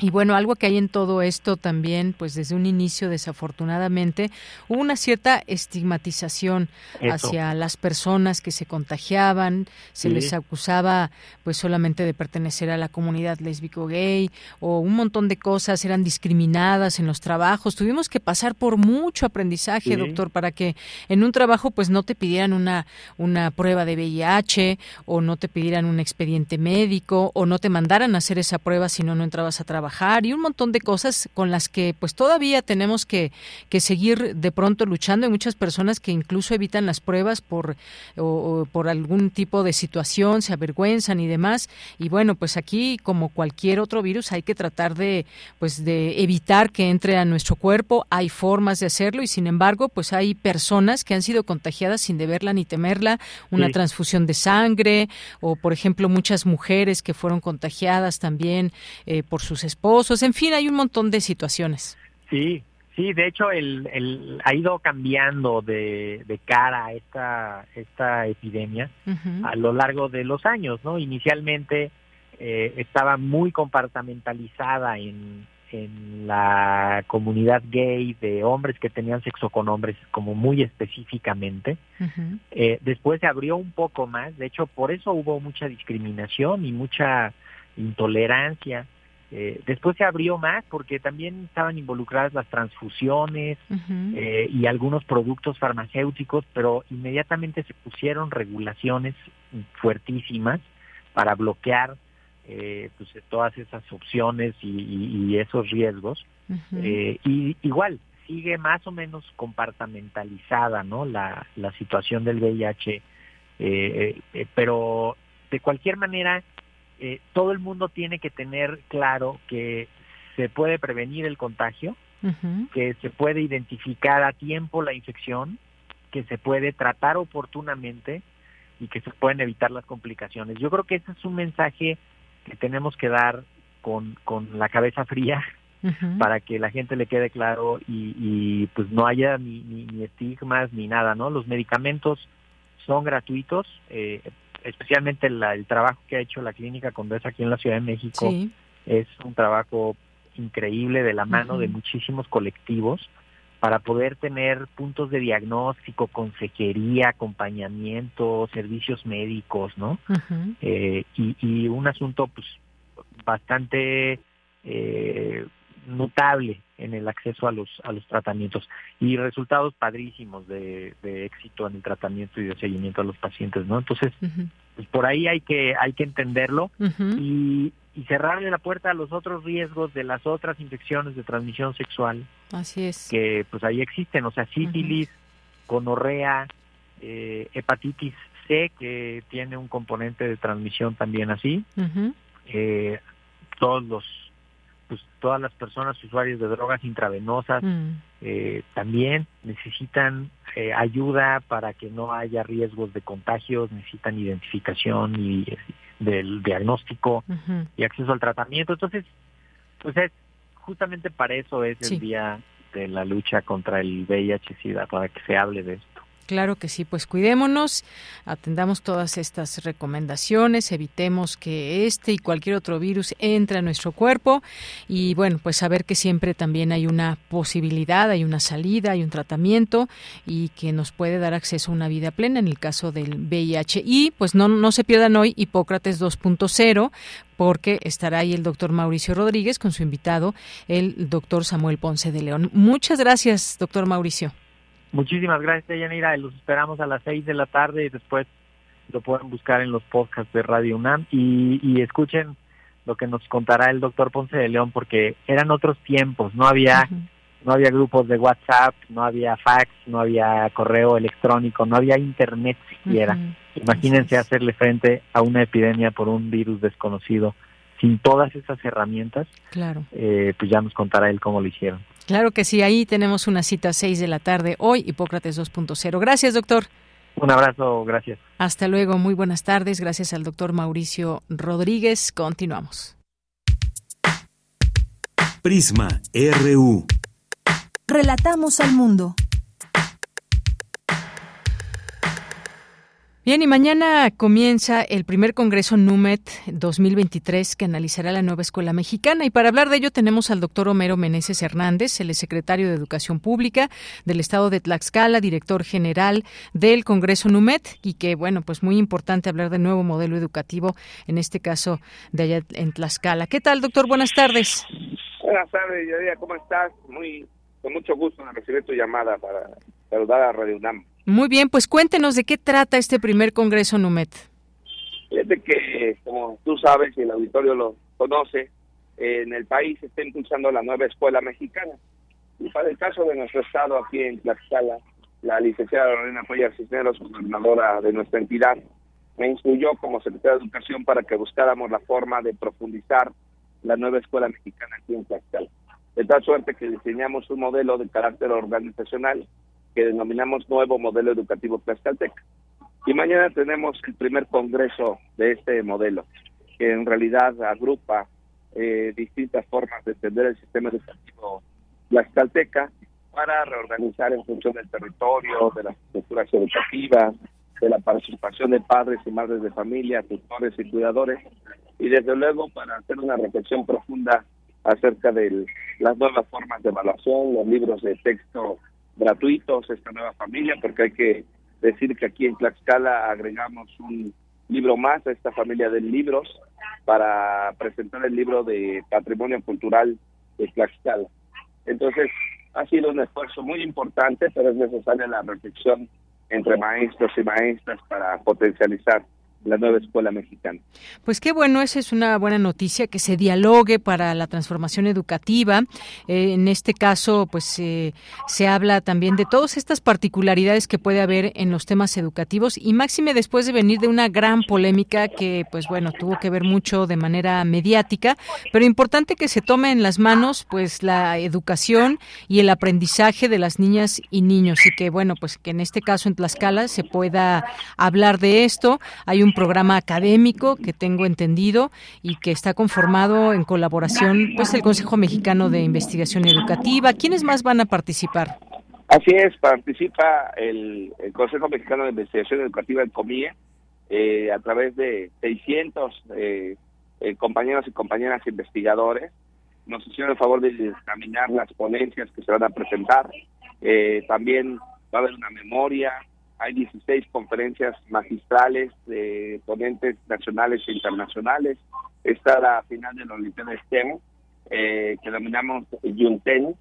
Y bueno, algo que hay en todo esto también, pues desde un inicio desafortunadamente, hubo una cierta estigmatización hacia las personas que se contagiaban, se les acusaba pues solamente de pertenecer a la comunidad lésbico gay o un montón de cosas, eran discriminadas en los trabajos. Tuvimos que pasar por mucho aprendizaje, doctor, para que en un trabajo pues no te pidieran una, una prueba de VIH o no te pidieran un expediente médico o no te mandaran a hacer esa prueba si no, no entrabas a trabajar trabajar y un montón de cosas con las que pues todavía tenemos que, que seguir de pronto luchando. Hay muchas personas que incluso evitan las pruebas por, o, por algún tipo de situación, se avergüenzan y demás. Y bueno, pues aquí, como cualquier otro virus, hay que tratar de, pues de evitar que entre a nuestro cuerpo. Hay formas de hacerlo y sin embargo, pues hay personas que han sido contagiadas sin deberla ni temerla, una transfusión de sangre o, por ejemplo, muchas mujeres que fueron contagiadas también eh, por sus esposos. En fin, hay un montón de situaciones. Sí, Sí, de hecho, el, el, ha ido cambiando de, de cara esta, esta epidemia a lo largo de los años, ¿no? Inicialmente eh, estaba muy compartamentalizada en, en la comunidad gay de hombres que tenían sexo con hombres como muy específicamente. eh, después se abrió un poco más, de hecho por eso hubo mucha discriminación y mucha intolerancia eh, después se abrió más porque también estaban involucradas las transfusiones eh, y algunos productos farmacéuticos, pero inmediatamente se pusieron regulaciones fuertísimas para bloquear eh, pues, todas esas opciones y, esos riesgos. y igual, sigue más o menos compartamentalizada ¿no? la, la situación del VIH, pero de cualquier manera eh, todo el mundo tiene que tener claro que se puede prevenir el contagio, que se puede identificar a tiempo la infección, que se puede tratar oportunamente y que se pueden evitar las complicaciones. Yo creo que ese es un mensaje que tenemos que dar con, con la cabeza fría para que la gente le quede claro y, y pues no haya ni, ni, ni, estigmas ni nada, ¿no? Los medicamentos son gratuitos, eh, especialmente el trabajo que ha hecho la clínica Condesa aquí en la Ciudad de México es un trabajo increíble de la mano de muchísimos colectivos para poder tener puntos de diagnóstico, consejería, acompañamiento, servicios médicos, ¿no? eh, y, y, un asunto pues bastante eh, notable en el acceso a los a los tratamientos. Y resultados padrísimos de, de éxito en el tratamiento y de seguimiento a los pacientes no entonces pues por ahí hay que hay que entenderlo. Y, y cerrarle la puerta a los otros riesgos de las otras infecciones de transmisión sexual así es. que pues ahí existen. O sea sífilis gonorrea eh, hepatitis C que tiene un componente de transmisión también así. Eh, todos los pues todas las personas usuarias de drogas intravenosas mm. eh, también necesitan eh, ayuda para que no haya riesgos de contagios, necesitan identificación y del diagnóstico y acceso al tratamiento. Entonces, pues es justamente para eso es el día de la lucha contra el VIH-Sida, para que se hable de esto. Claro que sí, pues cuidémonos, atendamos todas estas recomendaciones, evitemos que este y cualquier otro virus entre a nuestro cuerpo y bueno, pues saber que siempre también hay una posibilidad, hay una salida, hay un tratamiento y que nos puede dar acceso a una vida plena en el caso del VIH. Y pues no, no se pierdan hoy Hipócrates 2.0 porque estará ahí el doctor Mauricio Rodríguez con su invitado, el doctor Samuel Ponce de León. Muchas gracias, doctor Mauricio. Muchísimas gracias, Yanira. Los esperamos a las seis de la tarde y después lo pueden buscar en los podcasts de Radio UNAM y, y escuchen lo que nos contará el doctor Ponce de León porque eran otros tiempos, no había no había grupos de WhatsApp, no había fax, no había correo electrónico, no había internet siquiera. Imagínense hacerle frente a una epidemia por un virus desconocido sin todas esas herramientas. Claro. Eh, pues ya nos contará él cómo lo hicieron. Claro que sí, ahí tenemos una cita a 6 de la tarde hoy, Hipócrates 2.0. Gracias, doctor. Un abrazo, gracias. Hasta luego, muy buenas tardes. Gracias al doctor Mauricio Rodríguez. Continuamos. Prisma RU. Relatamos al mundo. Bien, y mañana comienza el primer Congreso NUMET 2023 que analizará la nueva escuela mexicana. Y para hablar de ello tenemos al doctor Homero Meneses Hernández, el secretario de Educación Pública del Estado de Tlaxcala, director general del Congreso NUMET, y que, bueno, pues muy importante hablar del nuevo modelo educativo, en este caso de allá en Tlaxcala. ¿Qué tal, doctor? Buenas tardes. Buenas tardes, ¿cómo estás? Muy, con mucho gusto en recibir tu llamada para saludar a Radio UNAM. Muy bien, pues cuéntenos de qué trata este primer Congreso NUMET. Fíjate que, como tú sabes y el auditorio lo conoce, en el país se está impulsando la nueva escuela mexicana. Y para el caso de nuestro estado aquí en Tlaxcala, la licenciada Lorena Cuellar Cisneros, gobernadora de nuestra entidad, me instruyó como secretaria de Educación para que buscáramos la forma de profundizar la nueva escuela mexicana aquí en Tlaxcala. De tal suerte que diseñamos un modelo de carácter organizacional que denominamos Nuevo Modelo Educativo Tlaxcalteca. Y mañana tenemos el primer congreso de este modelo, que en realidad agrupa eh, distintas formas de entender el sistema educativo tlaxcalteca para reorganizar en función del territorio, de las estructuras educativas, de la participación de padres y madres de familia, tutores y cuidadores, y desde luego para hacer una reflexión profunda acerca de las nuevas formas de evaluación, los libros de texto gratuitos, esta nueva familia, porque hay que decir que aquí en Tlaxcala agregamos un libro más a esta familia de libros para presentar el libro de Patrimonio Cultural de Tlaxcala. Entonces, ha sido un esfuerzo muy importante, pero es necesaria la reflexión entre maestros y maestras para potencializar la nueva escuela mexicana. Pues qué bueno, esa es una buena noticia, que se dialogue para la transformación educativa. Eh, en este caso, pues eh, se habla también de todas estas particularidades que puede haber en los temas educativos y máxime después de venir de una gran polémica que, pues bueno, tuvo que ver mucho de manera mediática, pero importante que se tome en las manos, pues la educación y el aprendizaje de las niñas y niños y que, bueno, pues que en este caso en Tlaxcala se pueda hablar de esto. Hay un programa académico que tengo entendido y que está conformado en colaboración pues el Consejo Mexicano de Investigación Educativa. ¿Quiénes más van a participar? Así es, participa el, Consejo Mexicano de Investigación Educativa, el COMIE, eh, a través de 600 eh, eh, compañeros y compañeras investigadores. Nos hicieron el favor de examinar las ponencias que se van a presentar. también va a haber una memoria, hay 16 conferencias magistrales de ponentes nacionales e internacionales. Está la final de la Olimpiada STEM, eh, que denominamos Yunten,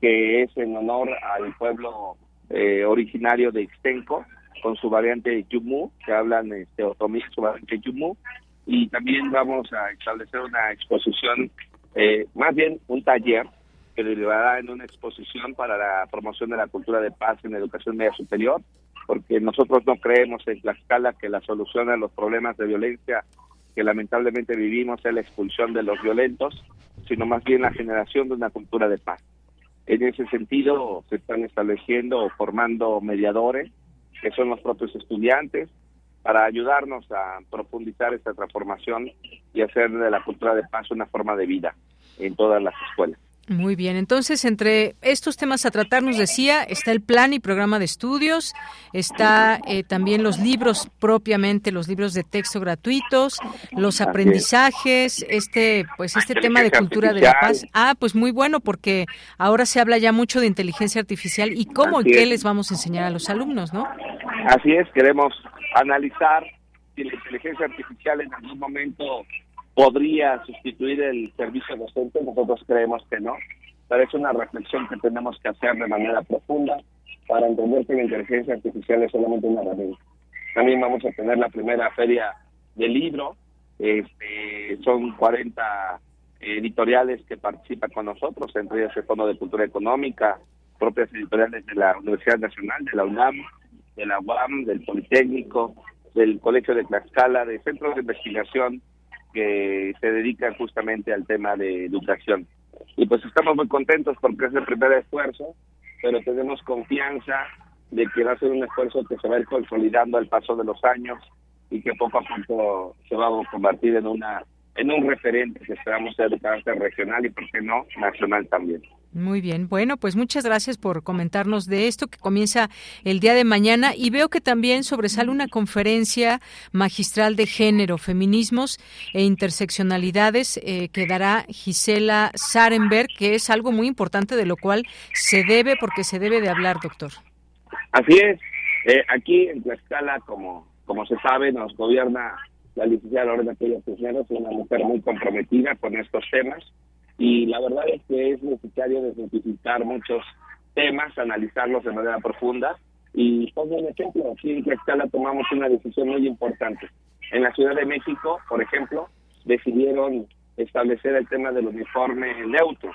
que es en honor al pueblo eh, originario de Ixtenco, con su variante Yumu, que hablan este, otomí, su variante Yumu. Y también vamos a establecer una exposición, eh, más bien un taller, que derivará en una exposición para la promoción de la cultura de paz en educación media superior, porque nosotros no creemos en la escala que la solución a los problemas de violencia que lamentablemente vivimos es la expulsión de los violentos, sino más bien la generación de una cultura de paz. En ese sentido, se están estableciendo o formando mediadores, que son los propios estudiantes, para ayudarnos a profundizar esta transformación y hacer de la cultura de paz una forma de vida en todas las escuelas. Muy bien, entonces entre estos temas a tratar nos decía está el plan y programa de estudios, está eh, también los libros propiamente, los libros de texto gratuitos, los aprendizajes, este pues este tema de cultura de la paz. Ah, pues muy bueno porque ahora se habla ya mucho de inteligencia artificial y cómo y qué les vamos a enseñar a los alumnos, ¿no? Así es, queremos analizar si la inteligencia artificial en algún momento podría sustituir el servicio docente, nosotros creemos que no, pero es una reflexión que tenemos que hacer de manera profunda para entender que la inteligencia artificial es solamente una herramienta. También vamos a tener la primera feria del libro, este, son 40 editoriales que participan con nosotros, entre ellas el Fondo de Cultura Económica, propias editoriales de la Universidad Nacional, de la UNAM, de la UAM, del Politécnico, del Colegio de Tlaxcala, de centros de investigación que se dedican justamente al tema de educación. Y pues estamos muy contentos porque es el primer esfuerzo, pero tenemos confianza de que va a ser un esfuerzo que se va a ir consolidando al paso de los años y que poco a poco se va a convertir en una en un referente que esperamos ser de carácter regional y, por qué no, nacional también. Muy bien, bueno, pues muchas gracias por comentarnos de esto que comienza el día de mañana. Y veo que también sobresale una conferencia magistral de género, feminismos e interseccionalidades eh, que dará Gisela Sarenberg, que es algo muy importante de lo cual se debe, porque se debe de hablar, doctor. Así es, eh, aquí en Tlaxcala, como, como se sabe, nos gobierna la licenciada Lorena Pérez Cisneros, una mujer muy comprometida con estos temas y la verdad es que es necesario desmitificar muchos temas, analizarlos de manera profunda y pongo un ejemplo, aquí en Tlaxcala tomamos una decisión muy importante. En la Ciudad de México, por ejemplo, decidieron establecer el tema del uniforme neutro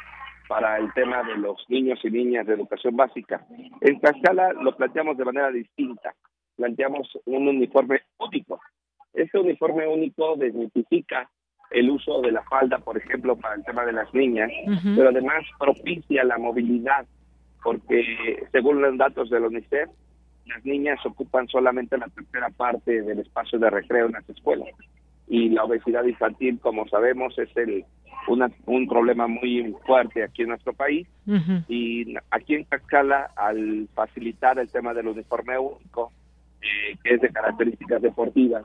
para el tema de los niños y niñas de educación básica. En Tlaxcala lo planteamos de manera distinta. Planteamos un uniforme único. Este uniforme único desmitifica el uso de la falda, por ejemplo, para el tema de las niñas, pero además propicia la movilidad, porque según los datos de la UNICEF, las niñas ocupan solamente la tercera parte del espacio de recreo en las escuelas. Y la obesidad infantil, como sabemos, es el un problema muy fuerte aquí en nuestro país. Y aquí en Cascala, al facilitar el tema del uniforme único, eh, que es de características deportivas,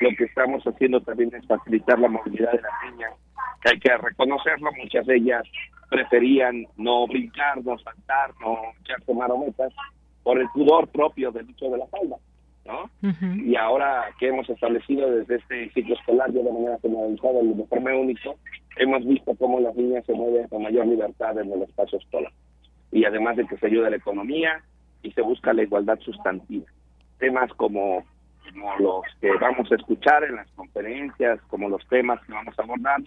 lo que estamos haciendo también es facilitar la movilidad de las niñas, que hay que reconocerlo, muchas de ellas preferían no brincar, no saltar, no echarse marometas por el pudor propio del uso de la falda. ¿no? Y ahora que hemos establecido desde este ciclo escolar ya de manera generalizada el uniforme único, hemos visto cómo las niñas se mueven con mayor libertad en el espacio escolar. Y además de que se ayuda a la economía y se busca la igualdad sustantiva. Temas como, los que vamos a escuchar en las conferencias, como los temas que vamos a abordar,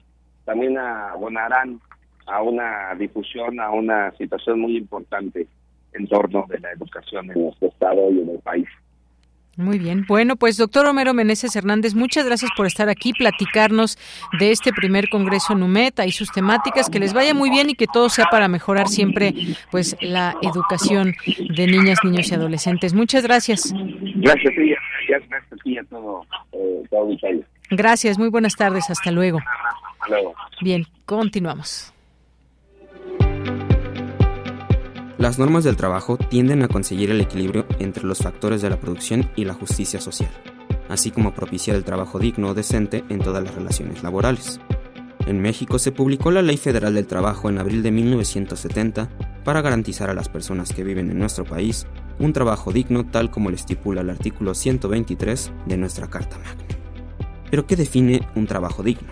también abonarán a una difusión, a una situación muy importante en torno de la educación en nuestro estado y en el país. Muy bien. Bueno, pues doctor Romero Meneses Hernández, muchas gracias por estar aquí, platicarnos de este primer Congreso NUMETA y sus temáticas. Que les vaya muy bien y que todo sea para mejorar siempre pues la educación de niñas, niños y adolescentes. Muchas gracias. Gracias, Tía. Gracias, Tía, todo, eh, todo Gracias, muy buenas tardes. Hasta luego. Hasta luego. Bien, continuamos. Las normas del trabajo tienden a conseguir el equilibrio entre los factores de la producción y la justicia social, así como propiciar el trabajo digno o decente en todas las relaciones laborales. En México se publicó la Ley Federal del Trabajo en abril de 1970 para garantizar a las personas que viven en nuestro país un trabajo digno tal como lo estipula el artículo 123 de nuestra Carta Magna. Pero ¿qué define un trabajo digno?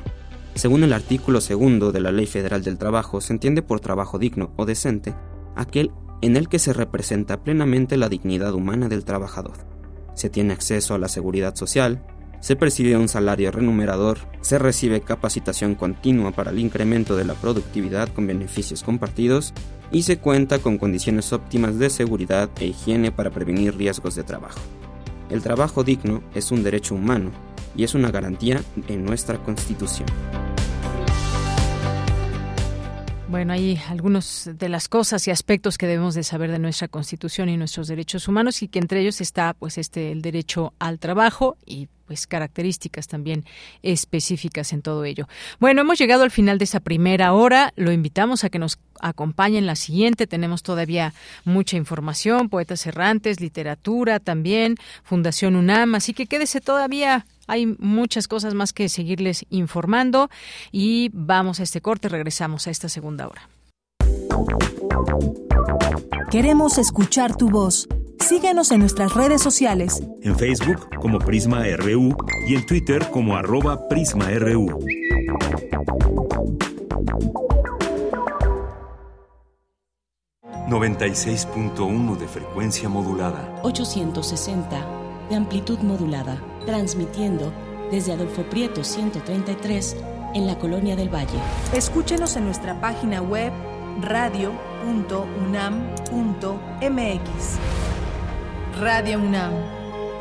Según el artículo segundo de la Ley Federal del Trabajo, se entiende por trabajo digno o decente aquel en el que se representa plenamente la dignidad humana del trabajador. Se tiene acceso a la seguridad social, se percibe un salario remunerador, se recibe capacitación continua para el incremento de la productividad con beneficios compartidos y se cuenta con condiciones óptimas de seguridad e higiene para prevenir riesgos de trabajo. El trabajo digno es un derecho humano y es una garantía en nuestra Constitución. Bueno, hay algunos de las cosas y aspectos que debemos de saber de nuestra Constitución y nuestros derechos humanos y que entre ellos está pues este el derecho al trabajo y pues características también específicas en todo ello. Bueno, hemos llegado al final de esa primera hora. Lo invitamos a que nos acompañe en la siguiente. Tenemos todavía mucha información, poetas errantes, literatura también, Fundación UNAM, así que quédese todavía hay muchas cosas más que seguirles informando y vamos a este corte, regresamos a esta segunda hora. Queremos escuchar tu voz. Síguenos en nuestras redes sociales. En Facebook como Prisma RU y en Twitter como arroba PrismaRU. ...96.1 de frecuencia modulada... ...860 de amplitud modulada, transmitiendo desde Adolfo Prieto 133 en la Colonia del Valle. Escúchenos en nuestra página web radio.unam.mx. Radio UNAM,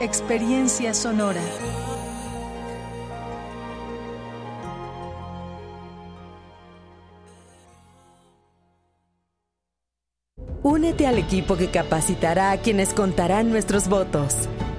experiencia sonora. Únete al equipo que capacitará a quienes contarán nuestros votos.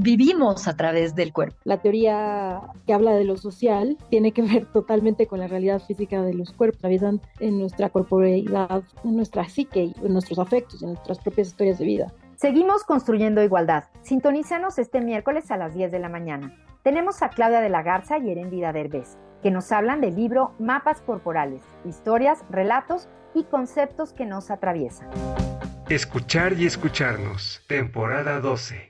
vivimos a través del cuerpo. La teoría que habla de lo social tiene que ver totalmente con la realidad física de los cuerpos, atraviesan en nuestra corporeidad, en nuestra psique, en nuestros afectos, en nuestras propias historias de vida. Seguimos construyendo igualdad. Sintonízanos este miércoles a las 10 de la mañana. Tenemos a Claudia de la Garza y Erendida Derbez, que nos hablan del libro Mapas Corporales, historias, relatos y conceptos que nos atraviesan. Escuchar y escucharnos, temporada 12.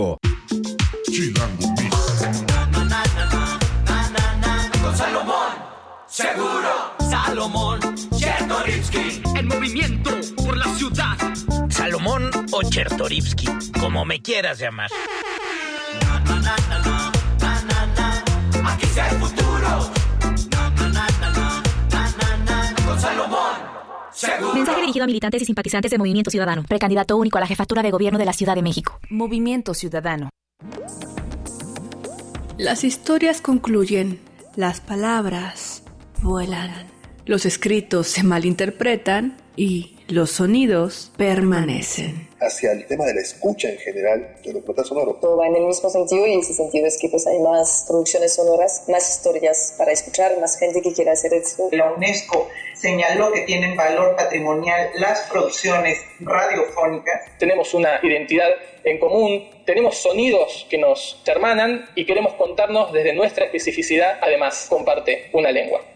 Chilango Con Salomón, seguro. Salomón, Chertorivsky. En movimiento por la ciudad. Salomón o Chertorivsky, como me quieras llamar. Aquí sea el futuro. Mensaje dirigido a militantes y simpatizantes de Movimiento Ciudadano. Precandidato único a la jefatura de gobierno de la Ciudad de México. Movimiento Ciudadano. Las historias concluyen. Las palabras vuelan. Los escritos se malinterpretan y los sonidos permanecen. Hacia el tema de la escucha en general de documental sonoro. Todo va en el mismo sentido y en ese sentido es que pues hay más producciones sonoras, más historias para escuchar, más gente que quiera hacer eso. La UNESCO señaló que tienen valor patrimonial las producciones radiofónicas. Tenemos una identidad en común, tenemos sonidos que nos hermanan y queremos contarnos desde nuestra especificidad, además comparte una lengua.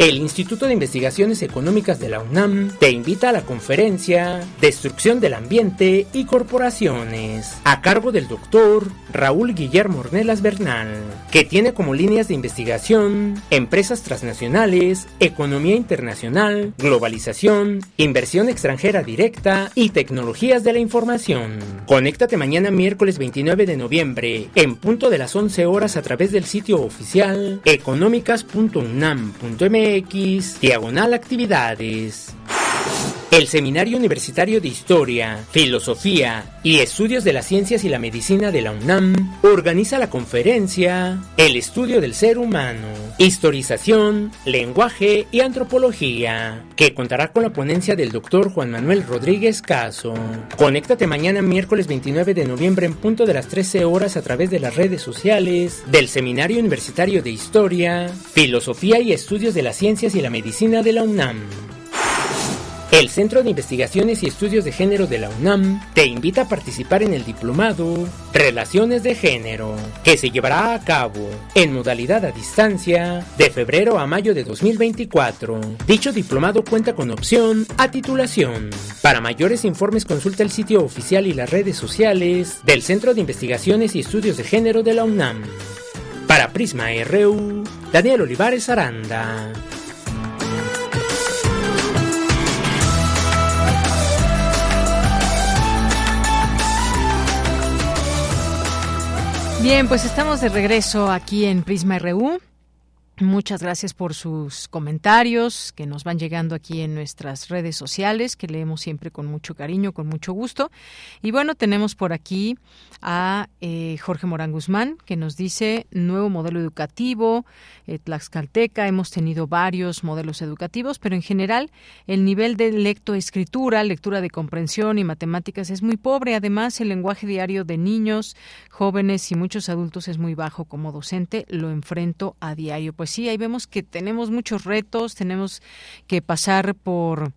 El Instituto de Investigaciones Económicas de la UNAM te invita a la conferencia Destrucción del Ambiente y Corporaciones, a cargo del doctor Raúl Guillermo Ornelas Bernal, que tiene como líneas de investigación empresas transnacionales, economía internacional, globalización, inversión extranjera directa y tecnologías de la información. Conéctate mañana miércoles 29 de noviembre en punto de las 11 horas a través del sitio oficial económicas.unam.mx diagonal actividades. El Seminario Universitario de Historia, Filosofía y Estudios de las Ciencias y la Medicina de la UNAM organiza la conferencia El estudio del ser humano, historización, lenguaje y antropología, que contará con la ponencia del doctor Juan Manuel Rodríguez Caso. Conéctate mañana miércoles 29 de noviembre en punto de las 13 horas a través de las redes sociales del Seminario Universitario de Historia, Filosofía y Estudios de las Ciencias y la Medicina de la UNAM. El Centro de Investigaciones y Estudios de Género de la UNAM te invita a participar en el diplomado Relaciones de Género, que se llevará a cabo en modalidad a distancia de febrero a mayo de 2024. Dicho diplomado cuenta con opción a titulación. Para mayores informes consulta el sitio oficial y las redes sociales del Centro de Investigaciones y Estudios de Género de la UNAM. Para Prisma RU, Daniel Olivares Aranda. Bien, pues estamos de regreso aquí en Prisma RU. Muchas gracias por sus comentarios que nos van llegando aquí en nuestras redes sociales, que leemos siempre con mucho cariño, con mucho gusto. Y bueno, tenemos por aquí a eh, Jorge Morán Guzmán, que nos dice nuevo modelo educativo, eh, Tlaxcalteca, hemos tenido varios modelos educativos, pero en general el nivel de lectoescritura, lectura de comprensión y matemáticas es muy pobre. Además, el lenguaje diario de niños, jóvenes y muchos adultos es muy bajo. Como docente lo enfrento a diario. Pues sí, ahí vemos que tenemos muchos retos, tenemos que pasar por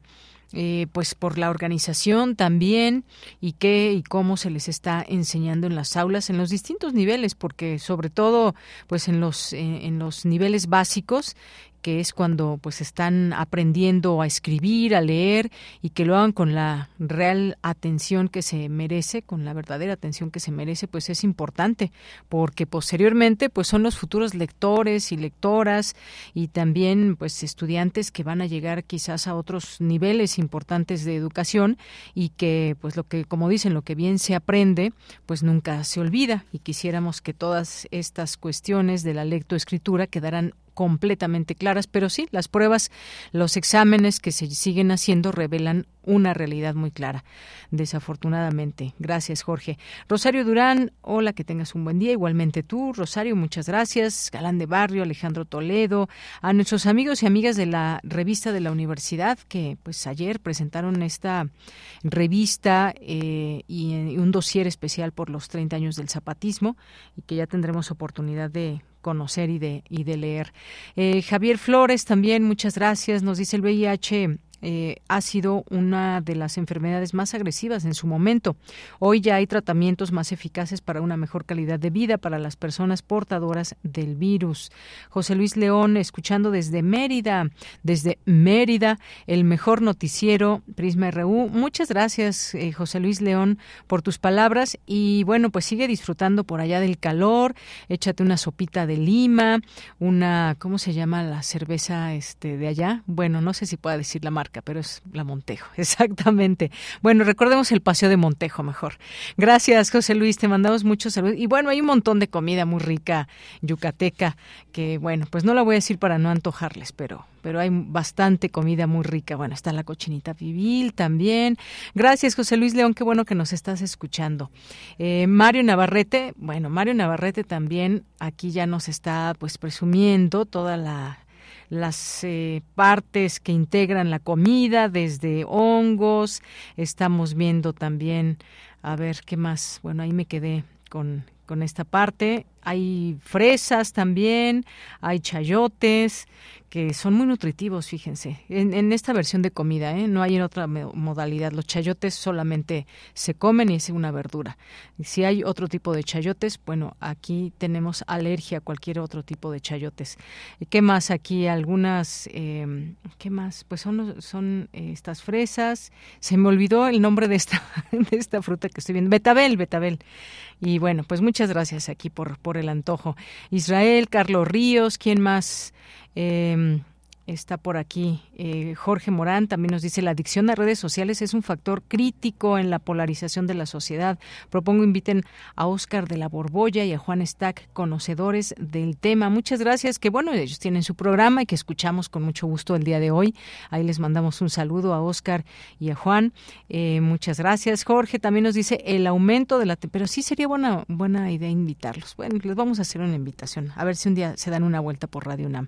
eh, pues por la organización también y qué y cómo se les está enseñando en las aulas en los distintos niveles porque sobre todo pues en los eh, en los niveles básicos que es cuando pues están aprendiendo a escribir, a leer y que lo hagan con la real atención que se merece, con la verdadera atención que se merece, pues es importante, porque posteriormente pues son los futuros lectores y lectoras y también pues estudiantes que van a llegar quizás a otros niveles importantes de educación y que pues lo que como dicen lo que bien se aprende pues nunca se olvida. Y quisiéramos que todas estas cuestiones de la lectoescritura quedaran completamente claras, pero sí, las pruebas, los exámenes que se siguen haciendo revelan una realidad muy clara, desafortunadamente. Gracias, Jorge. Rosario Durán, hola, que tengas un buen día. Igualmente tú, Rosario, muchas gracias. Galán de Barrio, Alejandro Toledo, a nuestros amigos y amigas de la revista de la universidad, que pues ayer presentaron esta revista eh, y, un dossier especial por los 30 años del zapatismo y que ya tendremos oportunidad de conocer y de, y de leer. Eh, Javier Flores también, muchas gracias. Nos dice el VIH eh, ha sido una de las enfermedades más agresivas en su momento. Hoy ya hay tratamientos más eficaces para una mejor calidad de vida para las personas portadoras del virus. José Luis León, escuchando desde Mérida, desde Mérida, el mejor noticiero Prisma RU. Muchas gracias, eh, José Luis León, por tus palabras y bueno, pues sigue disfrutando por allá del calor. Échate una sopita de lima, una, ¿cómo se llama la cerveza este de allá? Bueno, no sé si pueda decir la marca pero es la Montejo, exactamente. Bueno, recordemos el paseo de Montejo mejor. Gracias, José Luis, te mandamos muchos saludos. Y bueno, hay un montón de comida muy rica yucateca, que bueno, pues no la voy a decir para no antojarles, pero pero hay bastante comida muy rica. Bueno, está la cochinita pibil también. Gracias, José Luis León, qué bueno que nos estás escuchando. Eh, Mario Navarrete, bueno, Mario Navarrete también aquí ya nos está pues presumiendo toda la las eh, partes que integran la comida, desde hongos, estamos viendo también, a ver, ¿qué más? Bueno, ahí me quedé con, con esta parte. Hay fresas también, hay chayotes, que son muy nutritivos, fíjense. En, esta versión de comida, ¿eh? no hay en otra modalidad. Los chayotes solamente se comen y es una verdura. Si hay otro tipo de chayotes, bueno, aquí tenemos alergia a cualquier otro tipo de chayotes. ¿Qué más aquí? Algunas, eh, ¿qué más? Pues son, son eh, estas fresas. Se me olvidó el nombre de esta, de esta fruta que estoy viendo. Betabel, betabel. Y bueno, pues muchas gracias aquí por, por el antojo. Israel, Carlos Ríos, ¿quién más? Eh, Está por aquí eh, Jorge Morán, también nos dice, la adicción a redes sociales es un factor crítico en la polarización de la sociedad. Propongo inviten a Oscar de la Borbolla y a Juan Stack, conocedores del tema. Muchas gracias, que bueno, ellos tienen su programa y que escuchamos con mucho gusto el día de hoy. Ahí les mandamos un saludo a Oscar y a Juan. Eh, muchas gracias. Jorge también nos dice el aumento de la pero sí sería buena, buena idea invitarlos. Bueno, les vamos a hacer una invitación, a ver si un día se dan una vuelta por Radio UNAM.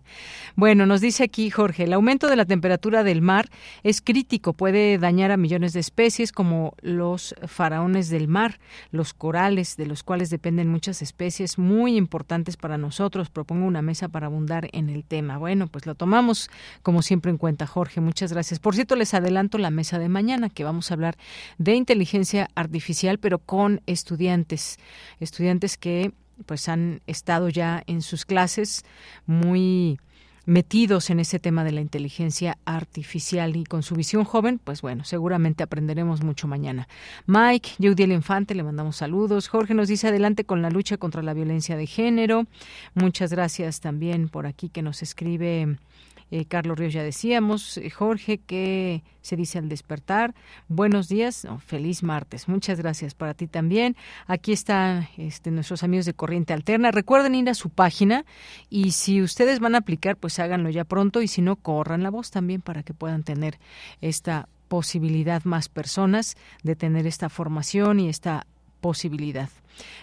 Bueno, nos dice aquí Jorge, el aumento de la temperatura del mar es crítico, puede dañar a millones de especies como los faraones del mar, los corales, de los cuales dependen muchas especies muy importantes para nosotros. Propongo una mesa para abundar en el tema. Bueno, pues lo tomamos como siempre en cuenta, Jorge. Muchas gracias. Por cierto, les adelanto la mesa de mañana, que vamos a hablar de inteligencia artificial, pero con estudiantes, estudiantes que pues han estado ya en sus clases muy metidos en ese tema de la inteligencia artificial y con su visión joven, pues bueno, seguramente aprenderemos mucho mañana. Mike, Judiel Infante, le mandamos saludos. Jorge nos dice adelante con la lucha contra la violencia de género. Muchas gracias también por aquí que nos escribe Eh, Carlos Ríos ya decíamos, eh, Jorge, ¿qué se dice al despertar? Buenos días, feliz martes. Muchas gracias para ti también. Aquí están este, nuestros amigos de Corriente Alterna. Recuerden ir a su página y si ustedes van a aplicar, pues háganlo ya pronto y si no, corran la voz también para que puedan tener esta posibilidad más personas de tener esta formación y esta posibilidad.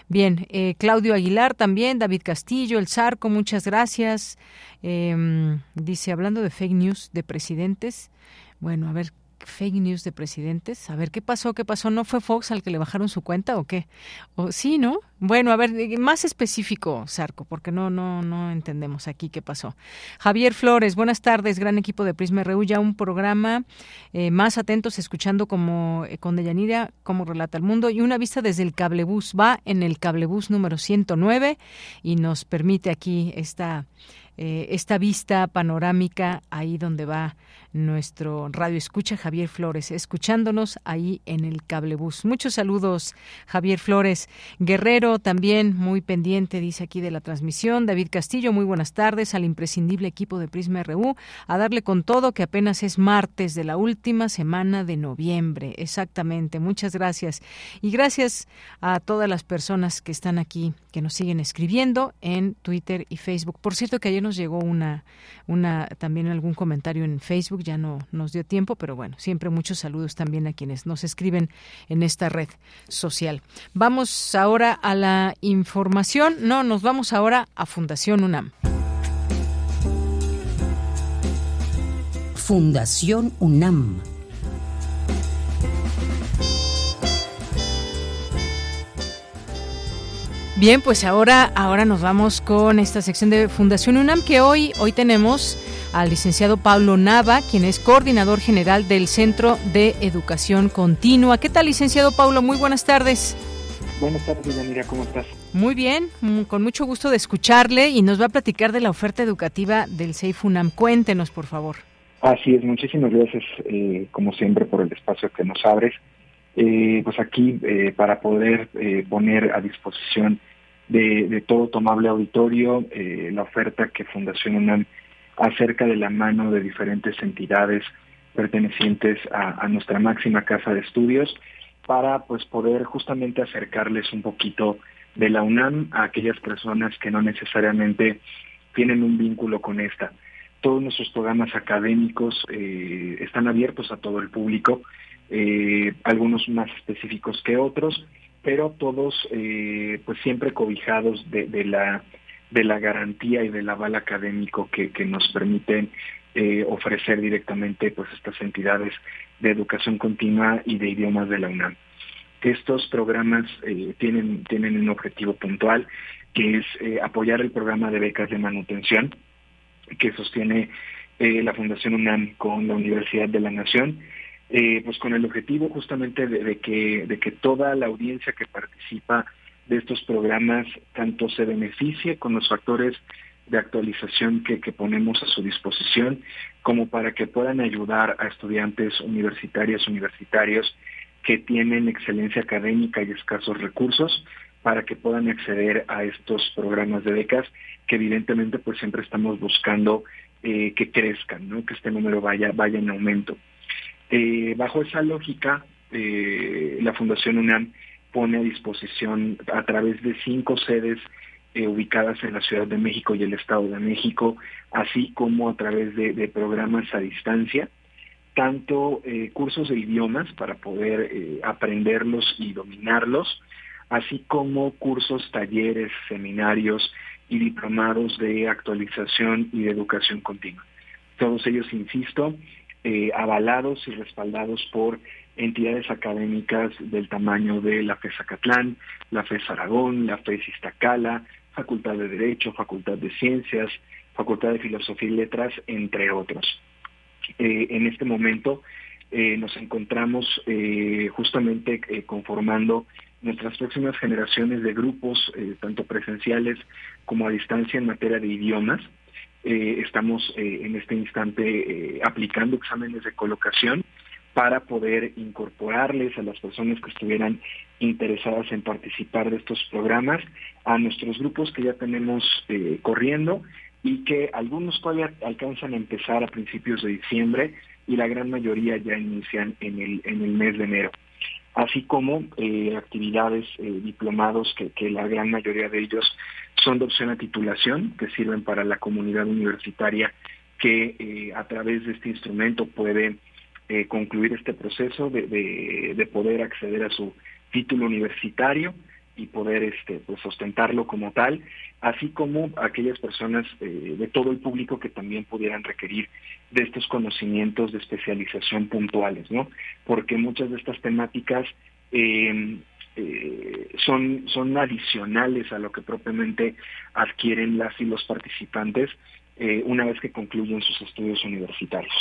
Bien, eh, Claudio Aguilar también, David Castillo, El Zarco, muchas gracias. Em, dice, hablando de fake news de presidentes, bueno, a ver, fake news de presidentes. A ver, ¿qué pasó? ¿Qué pasó? ¿No fue Fox al que le bajaron su cuenta o qué? ¿O sí, no? Bueno, a ver, eh, más específico, Sarco, porque no no no entendemos aquí qué pasó. Javier Flores, buenas tardes, gran equipo de Prisma RU, ya un programa eh, más atentos escuchando como eh, con Deyanira cómo relata el mundo y una vista desde el cablebús va en el cablebús número 109 y nos permite aquí esta esta vista panorámica ahí donde va nuestro radio escucha Javier Flores, escuchándonos ahí en el cablebús. Muchos saludos, Javier Flores. Guerrero también muy pendiente, dice aquí de la transmisión. David Castillo, muy buenas tardes al imprescindible equipo de Prisma RU. A darle con todo que apenas es martes de la última semana de noviembre. Exactamente. Muchas gracias. Y gracias a todas las personas que están aquí, que nos siguen escribiendo en Twitter y Facebook. Por cierto que ayer nos llegó una, una también algún comentario en Facebook ya no nos dio tiempo, pero bueno, siempre muchos saludos también a quienes nos escriben en esta red social. Vamos ahora a la información, no, nos vamos ahora a Fundación UNAM. Fundación UNAM. Bien, pues ahora, ahora nos vamos con esta sección de Fundación UNAM que hoy, hoy tenemos al licenciado Pablo Nava, quien es coordinador general del Centro de Educación Continua. ¿Qué tal, licenciado Pablo? Muy buenas tardes. Buenas tardes, Yanira, ¿cómo estás? Muy bien, mm, con mucho gusto de escucharle y nos va a platicar de la oferta educativa del CEIFUNAM. Cuéntenos, por favor. Así es, muchísimas gracias, eh, como siempre, por el espacio que nos abres. Eh, pues aquí, eh, para poder poner a disposición de, todo tomable auditorio la oferta que Fundación UNAM acerca de la mano de diferentes entidades pertenecientes a, nuestra máxima casa de estudios para pues poder justamente acercarles un poquito de la UNAM a aquellas personas que no necesariamente tienen un vínculo con esta. Todos nuestros programas académicos eh, están abiertos a todo el público, eh, algunos más específicos que otros, pero todos eh, pues siempre cobijados de la de la garantía y del aval académico que, nos permiten eh, ofrecer directamente pues estas entidades de educación continua y de idiomas de la UNAM. Estos programas eh, tienen, tienen un objetivo puntual que es apoyar el programa de becas de manutención que sostiene la Fundación UNAM con la Universidad de la Nación, pues con el objetivo justamente de, que, de que toda la audiencia que participa de estos programas tanto se beneficie con los factores de actualización que, ponemos a su disposición, como para que puedan ayudar a estudiantes universitarias, universitarios que tienen excelencia académica y escasos recursos para que puedan acceder a estos programas de becas que evidentemente pues siempre estamos buscando eh, que crezcan, ¿no? que este número vaya, vaya en aumento. Eh, bajo esa lógica, eh, la Fundación UNAM pone a disposición a través de cinco sedes eh, ubicadas en la Ciudad de México y el Estado de México, así como a través de, programas a distancia, tanto eh, cursos de idiomas para poder aprenderlos y dominarlos, así como cursos, talleres, seminarios y diplomados de actualización y de educación continua. Todos ellos, insisto, avalados y respaldados por entidades académicas del tamaño de la FES Acatlán, la FES Aragón, la FES Iztacala, Facultad de Derecho, Facultad de Ciencias, Facultad de Filosofía y Letras, entre otros. Eh, en este momento eh, nos encontramos eh, justamente conformando nuestras próximas generaciones de grupos, tanto presenciales como a distancia en materia de idiomas. Estamos en este instante aplicando exámenes de colocación para poder incorporarles a las personas que estuvieran interesadas en participar de estos programas, a nuestros grupos que ya tenemos eh, corriendo y que algunos todavía alcanzan a empezar a principios de diciembre y la gran mayoría ya inician en el, en el mes de enero. Así como eh, actividades eh, diplomados que, la gran mayoría de ellos son de opción a titulación, que sirven para la comunidad universitaria que eh, a través de este instrumento puede eh, concluir este proceso de, de, de, poder acceder a su título universitario y poder este, pues, ostentarlo como tal, así como aquellas personas eh, de todo el público que también pudieran requerir de estos conocimientos de especialización puntuales, ¿no? Porque muchas de estas temáticas eh, son, son adicionales a lo que propiamente adquieren las y los participantes eh, una vez que concluyen sus estudios universitarios.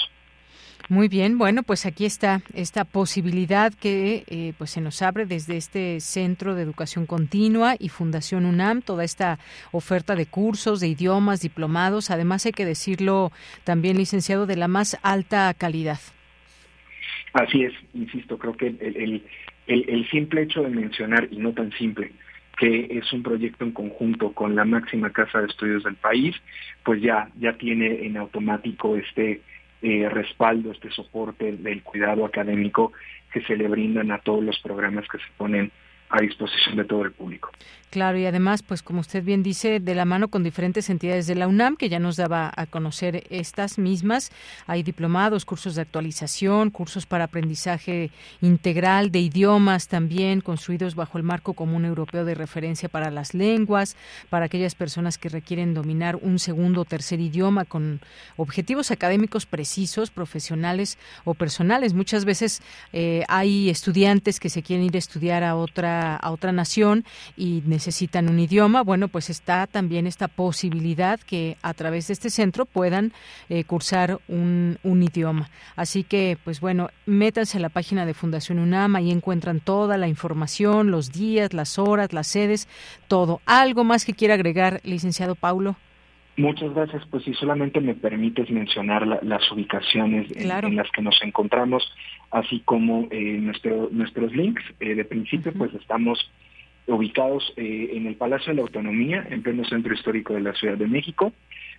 Muy bien, bueno, pues aquí está esta posibilidad que eh, pues se nos abre desde este Centro de Educación Continua y Fundación UNAM, toda esta oferta de cursos, de idiomas, diplomados, además hay que decirlo también, licenciado, de la más alta calidad. Así es, insisto, creo que el, el, el, el simple hecho de mencionar, y no tan simple, que es un proyecto en conjunto con la máxima casa de estudios del país, pues ya, ya tiene en automático este eh, respaldo, este soporte del cuidado académico que se le brindan a todos los programas que se ponen a disposición de todo el público. Claro, y además, pues como usted bien dice, de la mano con diferentes entidades de la UNAM, que ya nos daba a conocer estas mismas. Hay diplomados, cursos de actualización, cursos para aprendizaje integral de idiomas también, construidos bajo el marco común europeo de referencia para las lenguas, para aquellas personas que requieren dominar un segundo o tercer idioma con objetivos académicos precisos, profesionales o personales. Muchas veces eh, hay estudiantes que se quieren ir a estudiar a otra, a otra nación y necesitan un idioma, bueno, pues está también esta posibilidad que a través de este centro puedan eh, cursar un, un, idioma. Así que, pues bueno, métanse a la página de Fundación UNAM, ahí encuentran toda la información, los días, las horas, las sedes, todo. ¿Algo más que quiera agregar, licenciado Paulo? Muchas gracias. Pues si solamente me permites mencionar la, las ubicaciones claro. en, en, las que nos encontramos, así como eh, nuestro, nuestros links. Eh, de principio, uh -huh. pues estamos ubicados eh, en el Palacio de la Autonomía, en pleno centro histórico de la Ciudad de México.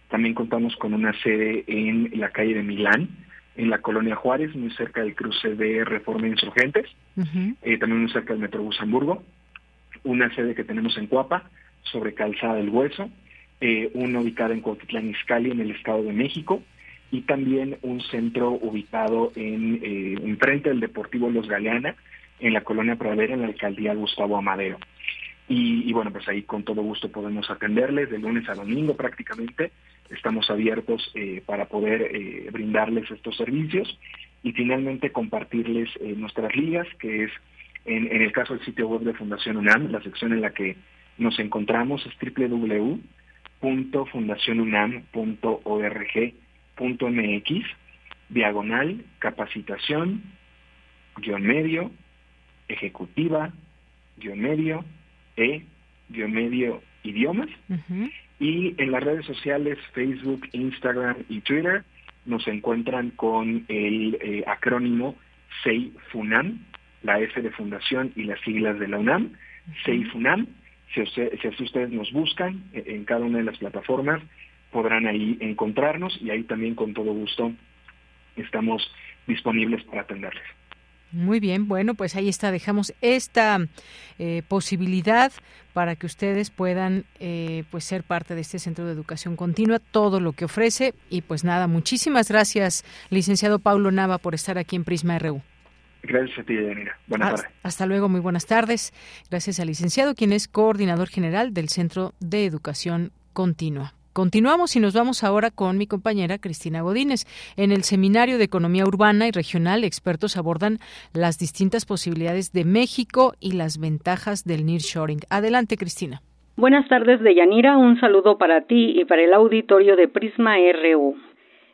También contamos con una sede en la calle de Milán, en la colonia Juárez, muy cerca del cruce de Reforma Insurgentes, uh -huh. también muy cerca del Metrobús Hamburgo. Una sede que tenemos en Cuapa, sobre Calzada del Hueso, eh, una ubicada en Cuautitlán Izcalli, en el Estado de México, y también un centro ubicado en eh, enfrente del Deportivo Los Galeana, en la colonia Pradera, en la alcaldía Gustavo Amadero. Y, y, bueno, pues ahí con todo gusto podemos atenderles de lunes a domingo prácticamente. Estamos abiertos eh, para poder eh, brindarles estos servicios y finalmente compartirles eh, nuestras ligas, que es en, en, el caso del sitio web de Fundación UNAM, la sección en la que nos encontramos es www.fundacionunam.org.mx, diagonal, capacitación, guion medio, ejecutiva, guion medio, e, guion medio, idiomas. Uh -huh. Y en las redes sociales, Facebook, Instagram y Twitter, nos encuentran con el eh, acrónimo SEIFUNAM, la F de Fundación y las siglas de la UNAM, uh -huh. SEIFUNAM. Si, así ustedes nos buscan eh, en cada una de las plataformas, podrán ahí encontrarnos y ahí también con todo gusto estamos disponibles para atenderles. Muy bien, bueno, pues ahí está, dejamos esta eh, posibilidad para que ustedes puedan eh, pues ser parte de este centro de educación continua, todo lo que ofrece y pues nada, muchísimas gracias, licenciado Paulo Nava, por estar aquí en Prisma RU. Gracias a ti, Yanira. Buenas hasta, tardes. Hasta luego, muy buenas tardes. Gracias al licenciado, quien es coordinador general del Centro de Educación Continua. Continuamos y nos vamos ahora con mi compañera Cristina Godínez. En el Seminario de Economía Urbana y Regional, expertos abordan las distintas posibilidades de México y las ventajas del nearshoring. Adelante, Cristina. Buenas tardes, Deyanira. Un saludo para ti y para el auditorio de Prisma RU.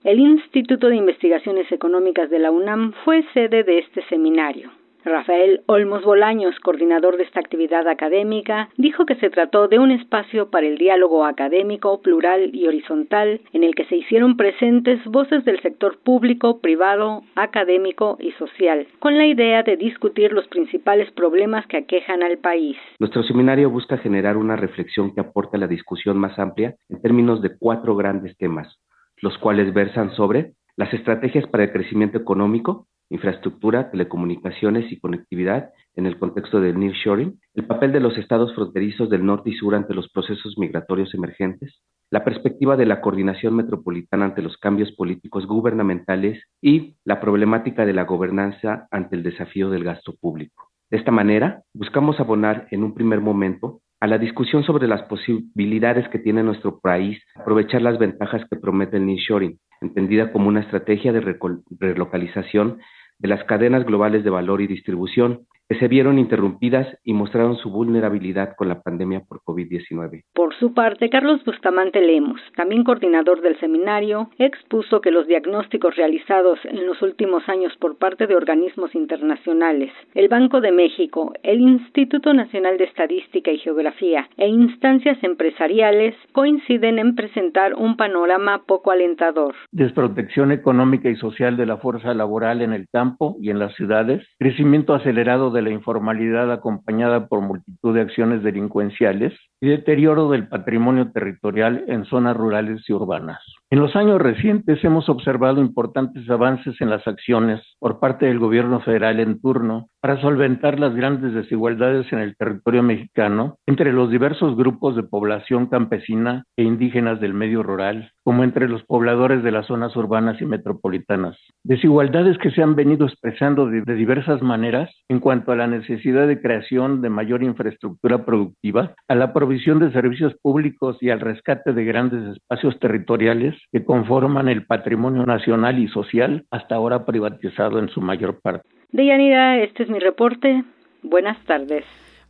El Instituto de Investigaciones Económicas de la UNAM fue sede de este seminario. Rafael Olmos Bolaños, coordinador de esta actividad académica, dijo que se trató de un espacio para el diálogo académico, plural y horizontal, en el que se hicieron presentes voces del sector público, privado, académico y social, con la idea de discutir los principales problemas que aquejan al país. Nuestro seminario busca generar una reflexión que aporte a la discusión más amplia en términos de cuatro grandes temas, los cuales versan sobre las estrategias para el crecimiento económico, infraestructura, telecomunicaciones y conectividad en el contexto del nearshoring, el papel de los estados fronterizos del norte y sur ante los procesos migratorios emergentes, la perspectiva de la coordinación metropolitana ante los cambios políticos gubernamentales y la problemática de la gobernanza ante el desafío del gasto público. De esta manera, buscamos abonar en un primer momento a la discusión sobre las posibilidades que tiene nuestro país aprovechar las ventajas que promete el nearshoring, entendida como una estrategia de relocalización de las cadenas globales de valor y distribución que se vieron interrumpidas y mostraron su vulnerabilidad con la pandemia por COVID-19. Por su parte, Carlos Bustamante Lemos, también coordinador del seminario, expuso que los diagnósticos realizados en los últimos años por parte de organismos internacionales, el Banco de México, el Instituto Nacional de Estadística y Geografía e instancias empresariales coinciden en presentar un panorama poco alentador. Desprotección económica y social de la fuerza laboral en el campo y en las ciudades, crecimiento acelerado de de la informalidad acompañada por multitud de acciones delincuenciales y deterioro del patrimonio territorial en zonas rurales y urbanas. En los años recientes hemos observado importantes avances en las acciones por parte del gobierno federal en turno para solventar las grandes desigualdades en el territorio mexicano entre los diversos grupos de población campesina e indígenas del medio rural, como entre los pobladores de las zonas urbanas y metropolitanas. Desigualdades que se han venido expresando de, de diversas maneras en cuanto a la necesidad de creación de mayor infraestructura productiva, a la provisión de servicios públicos y al rescate de grandes espacios territoriales que conforman el patrimonio nacional y social, hasta ahora privatizado en su mayor parte. Deyanira, este es mi reporte. Buenas tardes.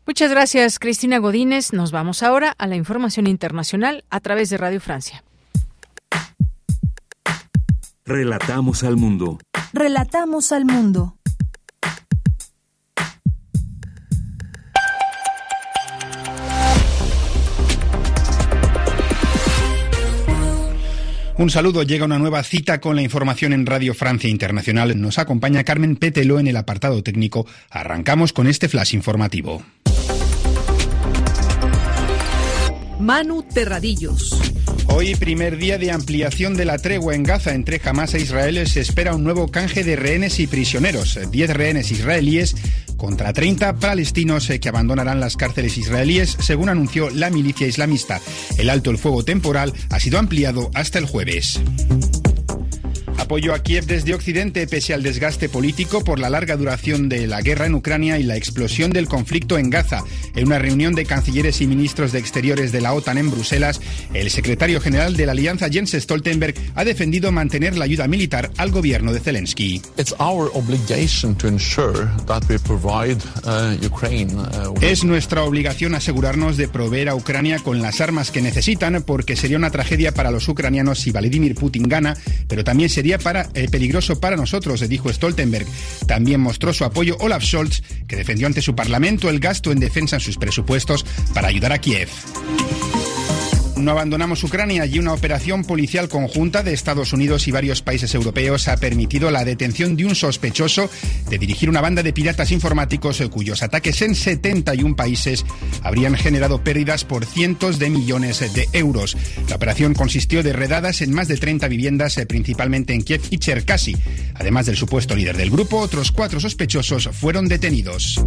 Muchas gracias, Cristina Godínez. Nos vamos ahora a la información internacional a través de Radio Francia. Relatamos al mundo. Relatamos al mundo. Un saludo, llega una nueva cita con la información en Radio Francia Internacional. Nos acompaña Carmen Petelo en el apartado técnico. Arrancamos con este flash informativo. Manu Terradillos. Hoy, primer día de ampliación de la tregua en Gaza entre Hamas e Israel, se espera un nuevo canje de rehenes y prisioneros. Diez rehenes israelíes contra 30 palestinos eh, que abandonarán las cárceles israelíes, según anunció la milicia islamista. El alto el fuego temporal ha sido ampliado hasta el jueves. Apoyo a Kiev desde Occidente pese al desgaste político por la larga duración de la guerra en Ucrania y la explosión del conflicto en Gaza. En una reunión de cancilleres y ministros de Exteriores de la OTAN en Bruselas, el secretario general de la Alianza Jens Stoltenberg ha defendido mantener la ayuda militar al gobierno de Zelensky. Es nuestra obligación asegurarnos de proveer a Ucrania con las armas que necesitan porque sería una tragedia para los ucranianos si Vladimir Putin gana, pero también sería para, eh, peligroso para nosotros, dijo Stoltenberg. También mostró su apoyo Olaf Scholz, que defendió ante su Parlamento el gasto en defensa en sus presupuestos para ayudar a Kiev. No abandonamos Ucrania y una operación policial conjunta de Estados Unidos y varios países europeos ha permitido la detención de un sospechoso de dirigir una banda de piratas informáticos cuyos ataques en 71 países habrían generado pérdidas por cientos de millones de euros. La operación consistió de redadas en más de 30 viviendas, principalmente en Kiev y Cherkasy. Además del supuesto líder del grupo, otros cuatro sospechosos fueron detenidos.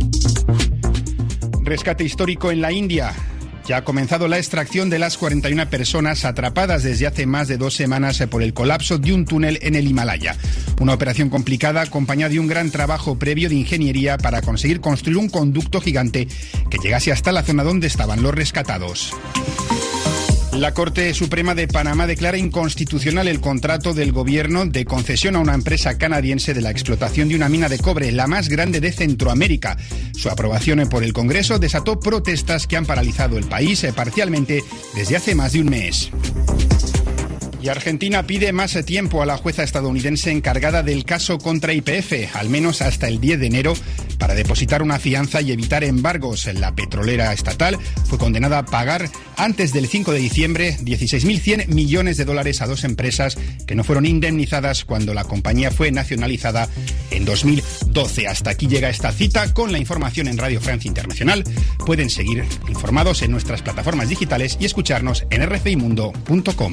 Rescate histórico en la India. Ya ha comenzado la extracción de las 41 personas atrapadas desde hace más de dos semanas por el colapso de un túnel en el Himalaya. Una operación complicada acompañada de un gran trabajo previo de ingeniería para conseguir construir un conducto gigante que llegase hasta la zona donde estaban los rescatados. La Corte Suprema de Panamá declara inconstitucional el contrato del gobierno de concesión a una empresa canadiense de la explotación de una mina de cobre, la más grande de Centroamérica. Su aprobación por el Congreso desató protestas que han paralizado el país eh, parcialmente desde hace más de un mes. Y Argentina pide más tiempo a la jueza estadounidense encargada del caso contra IPF, al menos hasta el 10 de enero, para depositar una fianza y evitar embargos. La petrolera estatal fue condenada a pagar antes del 5 de diciembre 16.100 millones de dólares a dos empresas que no fueron indemnizadas cuando la compañía fue nacionalizada en 2012. Hasta aquí llega esta cita con la información en Radio Francia Internacional. Pueden seguir informados en nuestras plataformas digitales y escucharnos en rfimundo.com.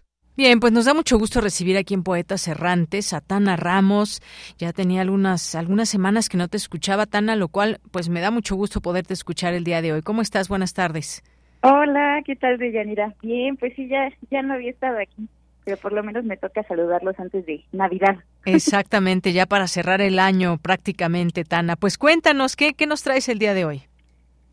Bien, pues nos da mucho gusto recibir aquí en Poetas Errantes a Tana Ramos. Ya tenía algunas, algunas semanas que no te escuchaba, Tana, lo cual pues me da mucho gusto poderte escuchar el día de hoy. ¿Cómo estás? Buenas tardes. Hola, ¿qué tal, Deyanira? Bien, pues sí, ya, ya no había estado aquí, pero por lo menos me toca saludarlos antes de Navidad. Exactamente, ya para cerrar el año prácticamente, Tana. Pues cuéntanos, ¿qué, qué nos traes el día de hoy?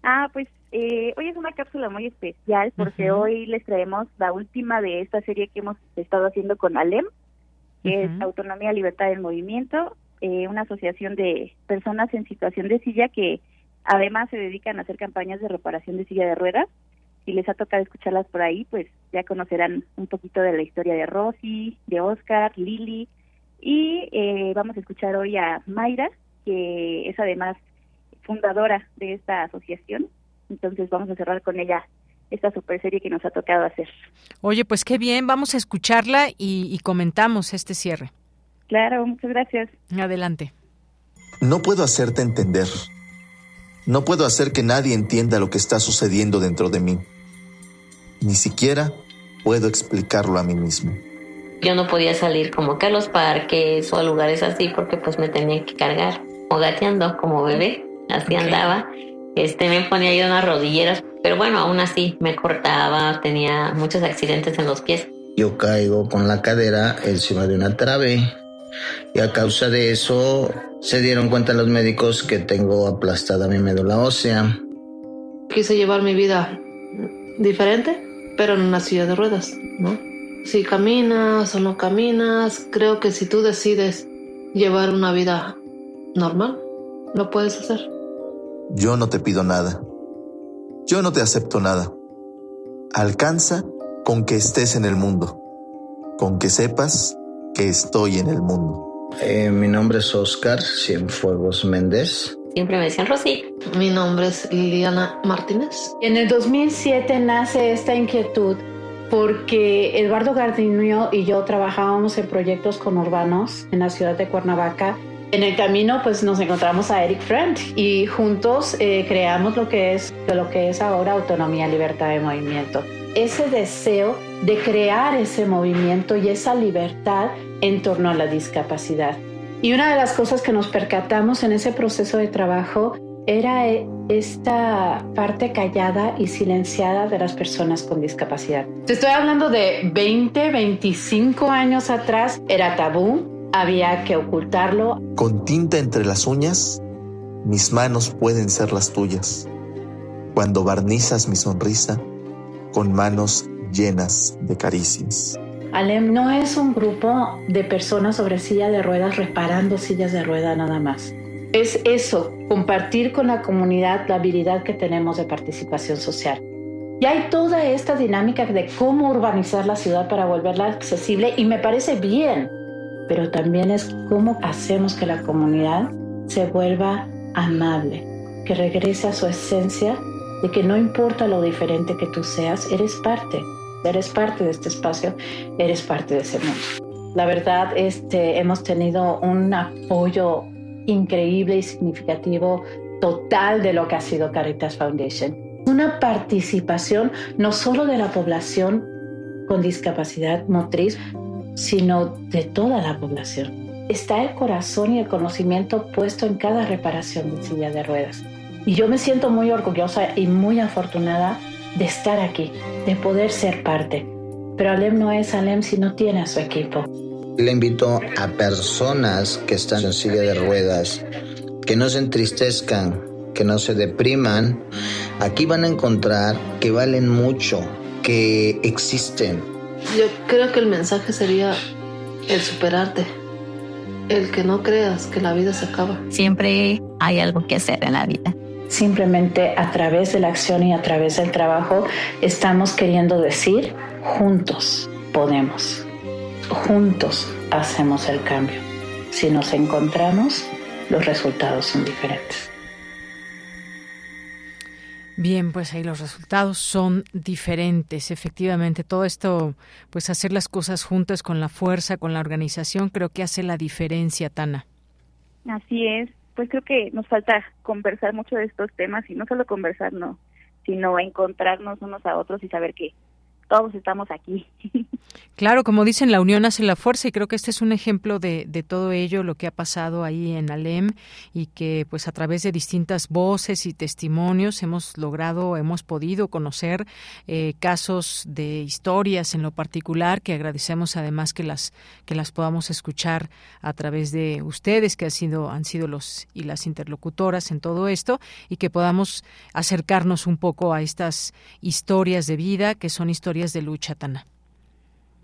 Ah, pues eh, hoy es una cápsula muy especial porque hoy les traemos la última de esta serie que hemos estado haciendo con ALEM, que es. Autonomía, Libertad del Movimiento, eh, una asociación de personas en situación de silla que además se dedican a hacer campañas de reparación de silla de ruedas. Si les ha tocado escucharlas por ahí, pues ya conocerán un poquito de la historia de Rosy, de Oscar, Lili. Y eh, vamos a escuchar hoy a Mayra, que es además fundadora de esta asociación. Entonces vamos a cerrar con ella esta super serie que nos ha tocado hacer. Oye, pues qué bien, vamos a escucharla y, y comentamos este cierre. Claro, muchas gracias. Adelante. No puedo hacerte entender. No puedo hacer que nadie entienda lo que está sucediendo dentro de mí. Ni siquiera puedo explicarlo a mí mismo. Yo no podía salir como que a los parques o a lugares así porque pues me tenía que cargar o gateando como bebé, así andaba. Este me ponía yo unas rodilleras, pero bueno, aún así me cortaba, tenía muchos accidentes en los pies. Yo caigo con la cadera encima de una trave y a causa de eso se dieron cuenta los médicos que tengo aplastada mi médula ósea. Quise llevar mi vida diferente, pero en una silla de ruedas, ¿no? Si caminas o no caminas, creo que si tú decides llevar una vida normal, lo puedes hacer. Yo no te pido nada. Yo no te acepto nada. Alcanza con que estés en el mundo. Con que sepas que estoy en el mundo. Eh, mi nombre es Oscar Cienfuegos Méndez. Siempre me decían Rosy. Mi nombre es Liliana Martínez. En el 2007 nace esta inquietud porque Eduardo Gardinio y yo trabajábamos en proyectos conurbanos en la ciudad de Cuernavaca. En el camino pues nos encontramos a Eric Friend y juntos eh, creamos lo que es lo que es ahora autonomía, libertad de movimiento. Ese deseo de crear ese movimiento y esa libertad en torno a la discapacidad. Y una de las cosas que nos percatamos en ese proceso de trabajo era eh, esta parte callada y silenciada de las personas con discapacidad. Te estoy hablando de 20, 25 años atrás, era tabú, había que ocultarlo. Con tinta entre las uñas, mis manos pueden ser las tuyas. Cuando barnizas mi sonrisa, con manos llenas de caricias. Alem no es un grupo de personas sobre silla de ruedas reparando sillas de rueda nada más. Es eso, compartir con la comunidad la habilidad que tenemos de participación social. Y hay toda esta dinámica de cómo urbanizar la ciudad para volverla accesible y me parece bien, pero también es cómo hacemos que la comunidad se vuelva amable, que regrese a su esencia de que no importa lo diferente que tú seas, eres parte, eres parte de este espacio, eres parte de ese mundo. La verdad, este, hemos tenido un apoyo increíble y significativo total de lo que ha sido Caritas Foundation. Una participación no solo de la población con discapacidad motriz, sino de toda la población. Está el corazón y el conocimiento puesto en cada reparación de silla de ruedas. Y yo me siento muy orgullosa y muy afortunada de estar aquí, de poder ser parte. Pero Alem no es Alem si no tiene a su equipo. Le invito a personas que están en silla de ruedas que no se entristezcan, que no se depriman. Aquí van a encontrar que valen mucho, que existen. Yo creo que el mensaje sería el superarte, el que no creas que la vida se acaba. Siempre hay algo que hacer en la vida. Simplemente a través de la acción y a través del trabajo estamos queriendo decir, juntos podemos, juntos hacemos el cambio. Si nos encontramos, los resultados son diferentes. Bien, pues ahí los resultados son diferentes. Efectivamente, todo esto, pues hacer las cosas juntas con la fuerza, con la organización, creo que hace la diferencia, Tana. Así es. Pues creo que nos falta conversar mucho de estos temas y no solo conversar, no, sino encontrarnos unos a otros y saber que todos estamos aquí. Claro, como dicen, la unión hace la fuerza y creo que este es un ejemplo de, todo ello, lo que ha pasado ahí en Alem y que pues a través de distintas voces y testimonios hemos logrado, hemos podido conocer eh, casos de historias en lo particular que agradecemos además que las que las podamos escuchar a través de ustedes que han sido han sido los y las interlocutoras en todo esto y que podamos acercarnos un poco a estas historias de vida que son historias de lucha, Tana.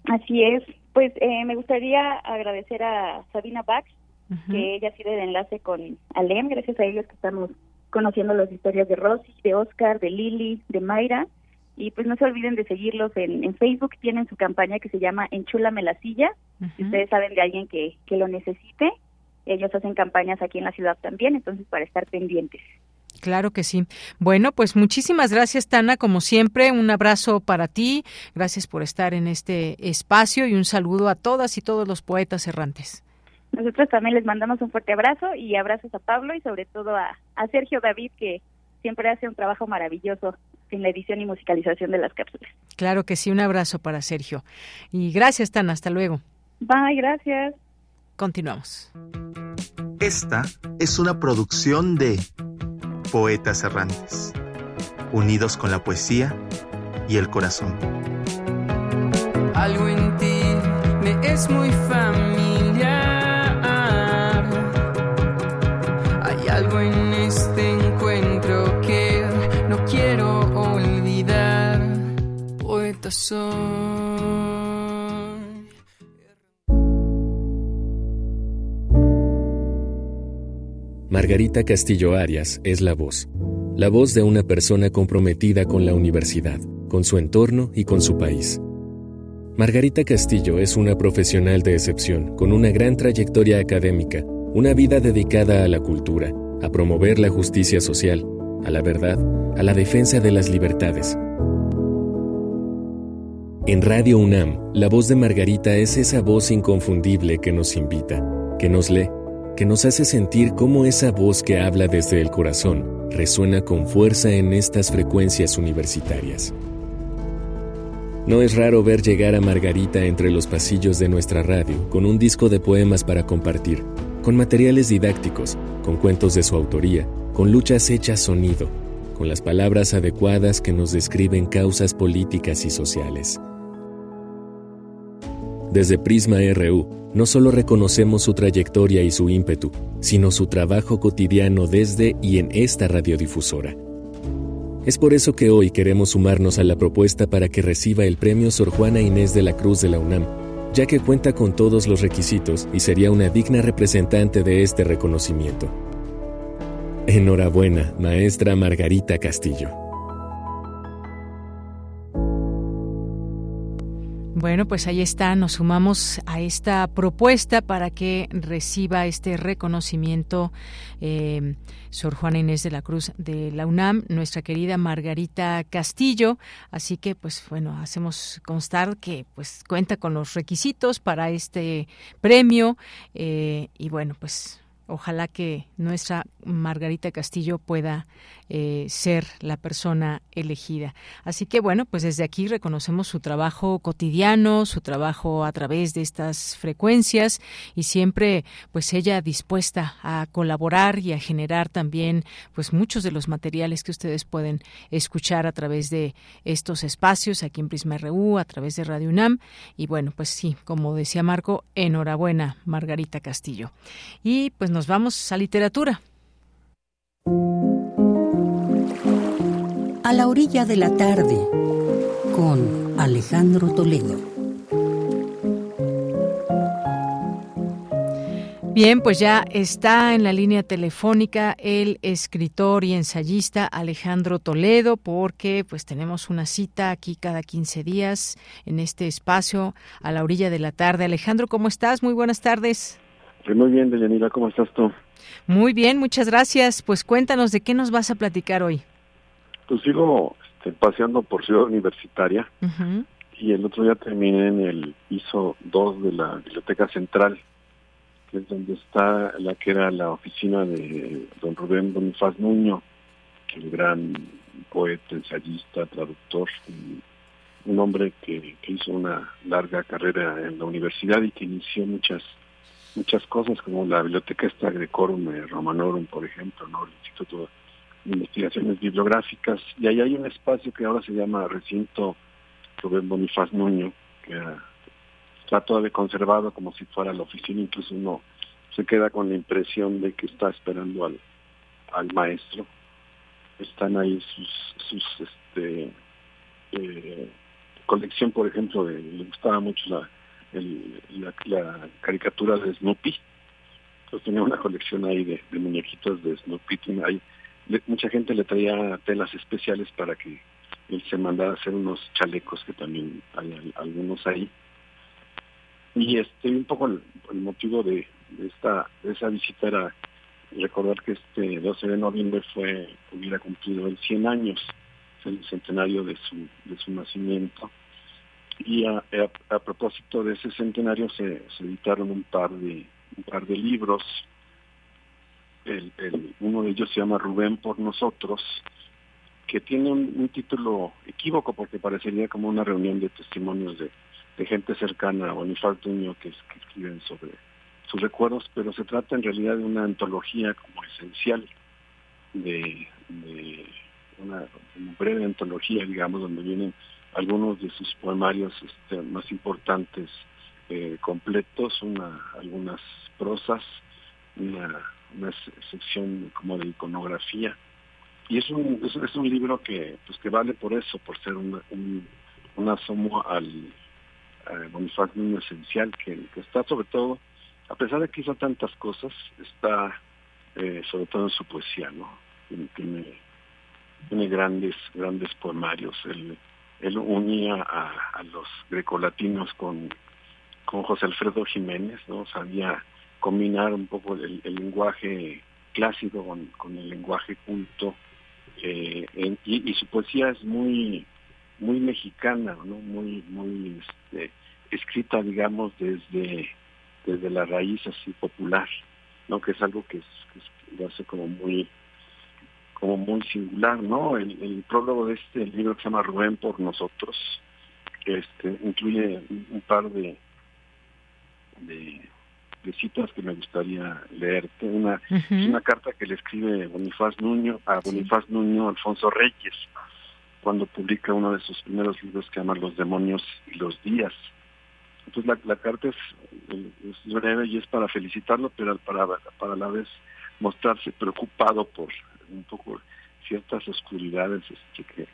Así es. Pues eh, me gustaría agradecer a Sabina Bax, uh -huh. que ella ha sido el enlace con Alem. Gracias a ellos que estamos conociendo las historias de Rosy, de Oscar, de Lili, de Mayra. Y pues no se olviden de seguirlos en, en Facebook. Tienen su campaña que se llama Enchúlame la silla. Uh -huh. Si ustedes saben de alguien que, que lo necesite, ellos hacen campañas aquí en la ciudad también, entonces para estar pendientes. Claro que sí. Bueno, pues muchísimas gracias, Tana, como siempre. Un abrazo para ti. Gracias por estar en este espacio y un saludo a todas y todos los poetas errantes. Nosotros también les mandamos un fuerte abrazo y abrazos a Pablo y sobre todo a, a Sergio David, que siempre hace un trabajo maravilloso en la edición y musicalización de las cápsulas. Claro que sí, un abrazo para Sergio. Y gracias, Tana. Hasta luego. Bye, gracias. Continuamos. Esta es una producción de Poetas Errantes, unidos con la poesía y el corazón. Algo en ti me es muy familiar. Hay algo en este encuentro que no quiero olvidar. Poeta soy. Margarita Castillo Arias es la voz, la voz de una persona comprometida con la universidad, con su entorno y con su país. Margarita Castillo es una profesional de excepción, con una gran trayectoria académica, una vida dedicada a la cultura, a promover la justicia social, a la verdad, a la defensa de las libertades. En Radio UNAM, la voz de Margarita es esa voz inconfundible que nos invita, que nos lee, que nos hace sentir cómo esa voz que habla desde el corazón resuena con fuerza en estas frecuencias universitarias. No es raro ver llegar a Margarita entre los pasillos de nuestra radio con un disco de poemas para compartir, con materiales didácticos, con cuentos de su autoría, con luchas hechas sonido, con las palabras adecuadas que nos describen causas políticas y sociales. Desde Prisma RU, no solo reconocemos su trayectoria y su ímpetu, sino su trabajo cotidiano desde y en esta radiodifusora. Es por eso que hoy queremos sumarnos a la propuesta para que reciba el premio Sor Juana Inés de la Cruz de la UNAM, ya que cuenta con todos los requisitos y sería una digna representante de este reconocimiento. Enhorabuena, maestra Margarita Castillo. Bueno, pues ahí está, nos sumamos a esta propuesta para que reciba este reconocimiento eh, Sor Juana Inés de la Cruz de la UNAM, nuestra querida Margarita Castillo. Así que, pues bueno, hacemos constar que pues cuenta con los requisitos para este premio eh, y bueno, pues Ojalá que nuestra Margarita Castillo pueda eh, ser la persona elegida. Así que bueno, pues desde aquí reconocemos su trabajo cotidiano, su trabajo a través de estas frecuencias y siempre pues ella dispuesta a colaborar y a generar también pues muchos de los materiales que ustedes pueden escuchar a través de estos espacios aquí en Prisma RU, a través de Radio UNAM y bueno, pues sí, como decía Marco, enhorabuena Margarita Castillo. Y pues nos vamos a literatura. A la orilla de la tarde, con Alejandro Toledo. Bien, pues ya está en la línea telefónica el escritor y ensayista Alejandro Toledo, porque pues tenemos una cita aquí cada 15 días en este espacio a la orilla de la tarde. Alejandro, ¿cómo estás? Muy buenas tardes. Muy bien, Deyanira, ¿cómo estás tú? Muy bien, muchas gracias. Pues cuéntanos de qué nos vas a platicar hoy. Pues sigo este, paseando por Ciudad Universitaria y el otro día terminé en el piso 2 de la Biblioteca Central, que es donde está la que era la oficina de don Rubén Bonifaz Nuño, el gran poeta, ensayista, traductor, un hombre que, que hizo una larga carrera en la universidad y que inició muchas muchas cosas como la biblioteca esta Grecorum Romanorum, por ejemplo, ¿no? el Instituto de Investigaciones Bibliográficas, y ahí hay un espacio que ahora se llama Recinto Rubén Bonifaz Nuño, que está todavía conservado como si fuera la oficina, incluso uno se queda con la impresión de que está esperando al, al maestro. Están ahí sus, sus este, eh, colección, por ejemplo, de, le gustaba mucho la la, caricatura de Snoopy. Entonces tenía una colección ahí de, muñequitos de Snoopy. Ahí, mucha gente le traía telas especiales para que él se mandara a hacer unos chalecos que también hay algunos ahí. Y este un poco el, motivo de, esta de esa visita era recordar que este 12 de noviembre fue hubiera cumplido el 100 años, el centenario de su de su nacimiento y a, propósito de ese centenario se, editaron un par de un par de libros. El, uno de ellos se llama Rubén por nosotros que tiene un, título equívoco porque parecería como una reunión de testimonios de, gente cercana a Bonifaz Tuño que, escriben sobre sus recuerdos, pero se trata en realidad de una antología como esencial de, de una breve antología, digamos, donde vienen algunos de sus poemarios este, más importantes eh, completos, una, algunas prosas, una, una, sección como de iconografía. Y es un, es, un libro que, pues que vale por eso, por ser un, un, asomo al Bonifaz Niño esencial, que, está sobre todo, a pesar de que hizo tantas cosas, está eh, sobre todo en su poesía, ¿no? Tiene, tiene, grandes, grandes poemarios. El, él unía a, los grecolatinos con, con José Alfredo Jiménez, ¿no? Sabía combinar un poco el, lenguaje clásico con, el lenguaje culto, eh, y, su poesía es muy muy mexicana, ¿no? Muy muy este, escrita, digamos, desde desde la raíz así popular, ¿no? Que es algo que, es, lo hace como muy como muy singular, ¿no? El, prólogo de este libro que se llama Rubén por nosotros, este, incluye un, par de, de, citas que me gustaría leerte. Una, una carta que le escribe Bonifaz Nuño, a Bonifaz Nuño Alfonso Reyes, cuando publica uno de sus primeros libros que llama Los demonios y los días. Entonces la, la carta es, es, breve y es para felicitarlo, pero para, para la vez mostrarse preocupado por un poco ciertas oscuridades este, que,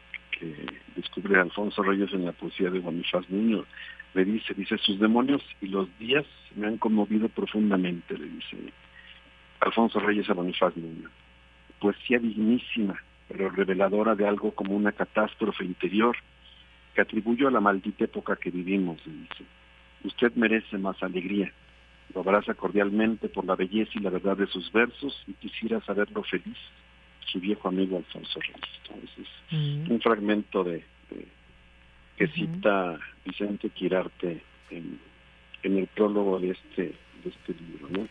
descubre Alfonso Reyes en la poesía de Bonifaz Niño. Le dice, dice, sus demonios y los días me han conmovido profundamente, le dice Alfonso Reyes a Bonifaz Niño. Poesía dignísima, pero reveladora de algo como una catástrofe interior que atribuyo a la maldita época que vivimos, le dice. Usted merece más alegría. Lo abraza cordialmente por la belleza y la verdad de sus versos y quisiera saberlo feliz su viejo amigo Alfonso Reyes. es mm. un fragmento de, que cita Vicente Quirarte en, el prólogo de este de este libro. ¿no?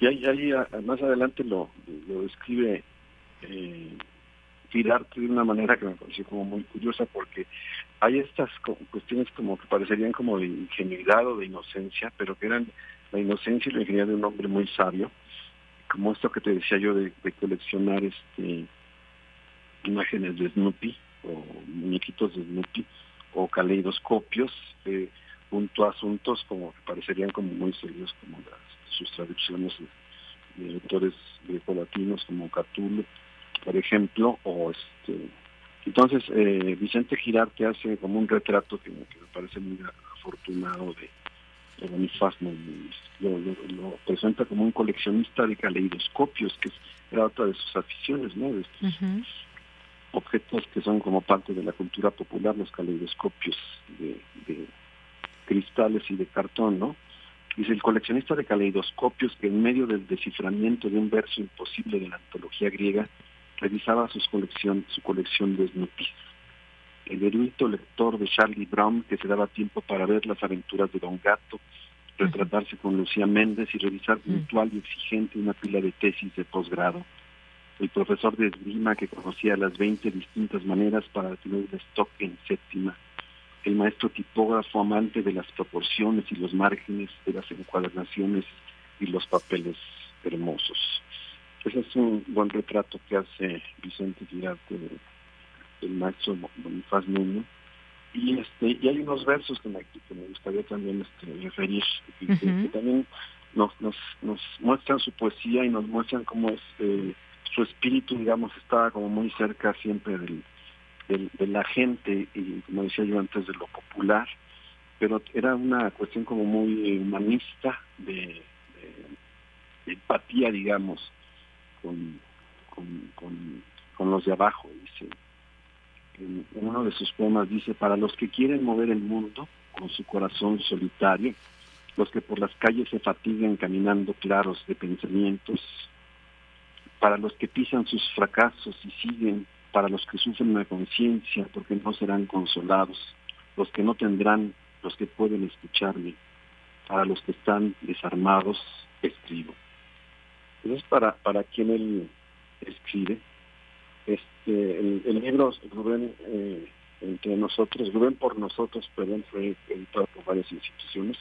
Y ahí, ahí más adelante lo, lo describe eh, Girarte de una manera que me pareció como muy curiosa porque hay estas cuestiones como que parecerían como de ingenuidad o de inocencia, pero que eran la inocencia y la ingenuidad de un hombre muy sabio, como esto que te decía yo de, coleccionar este imágenes de Snoopy o muñequitos de Snoopy o caleidoscopios eh, junto a asuntos como que parecerían como muy serios como las, sus traducciones de, de autores grecolatinos como Catulo por ejemplo, o este entonces eh, Vicente Girarte hace como un retrato que, me parece muy afortunado de, de Bonifazno, lo, lo, presenta como un coleccionista de caleidoscopios, que era otra de sus aficiones, ¿no? De estos objetos que son como parte de la cultura popular, los caleidoscopios de, de cristales y de cartón, ¿no? Dice el coleccionista de caleidoscopios que en medio del desciframiento de un verso imposible de la antología griega revisaba sus colección, su colección de Snoopy. El erudito lector de Charlie Brown, que se daba tiempo para ver las aventuras de Don Gato, retratarse con Lucía Méndez y revisar puntual y exigente una pila de tesis de posgrado. El profesor de esgrima que conocía las 20 distintas maneras para tener el stock en séptima. El maestro tipógrafo amante de las proporciones y los márgenes de las encuadernaciones y los papeles hermosos. Ese es un buen retrato que hace Vicente Girarte del maestro Bonifaz Nuño. Y este y hay unos versos que me, gustaría también este, referir, que, también nos, nos, nos muestran su poesía y nos muestran cómo este, su espíritu, digamos, estaba como muy cerca siempre del, de la gente y, como decía yo antes, de lo popular, pero era una cuestión como muy humanista, de empatía, digamos, con, con, con, los de abajo, dice. En, uno de sus poemas dice, para los que quieren mover el mundo con su corazón solitario, los que por las calles se fatigan caminando claros de pensamientos, para los que pisan sus fracasos y siguen, para los que sufren la conciencia porque no serán consolados, los que no tendrán, los que pueden escucharme, para los que están desarmados, escribo. Entonces, para, para quien él escribe, este, el, libro Rubén eh, entre nosotros, Rubén por nosotros, perdón, fue editado por varias instituciones,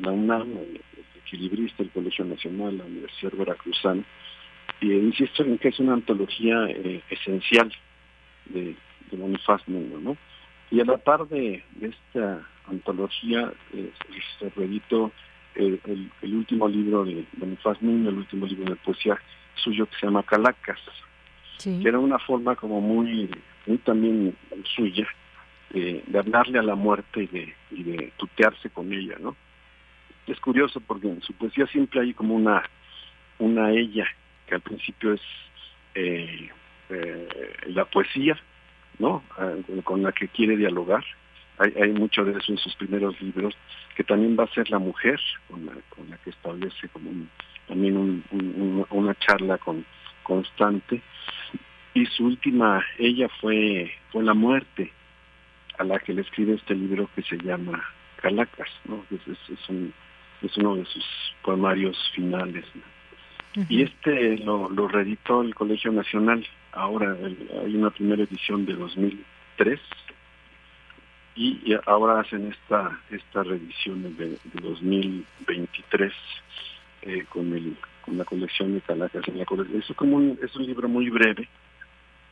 la UNAM, el, Equilibrista, el Colegio Nacional, la Universidad Veracruzana, y insisto en que es una antología eh, esencial de, de Bonifaz Mundo, ¿no? Y a la par de, esta antología, eh, se reeditó el, último libro de Bonifaz Niño, el último libro de poesía suyo que se llama Calacas, que era una forma como muy, muy también suya de, hablarle a la muerte y de, de tutearse con ella, ¿no? Es curioso porque en su poesía siempre hay como una, una ella, que al principio es eh, eh, la poesía, ¿no? Ah, con la que quiere dialogar, hay, hay mucho de eso en sus primeros libros, que también va a ser la mujer con la, con la que establece como también un, una charla con, constante. Y su última, ella fue, fue la muerte, a la que le escribe este libro que se llama Calacas, ¿no? Es, es, un, es uno de sus poemarios finales. Y este lo, lo reeditó el Colegio Nacional. Ahora hay una primera edición de 2003 y ahora hacen esta esta revisión de, de 2023 eh, con el con la colección de Calacas es un, es un libro muy breve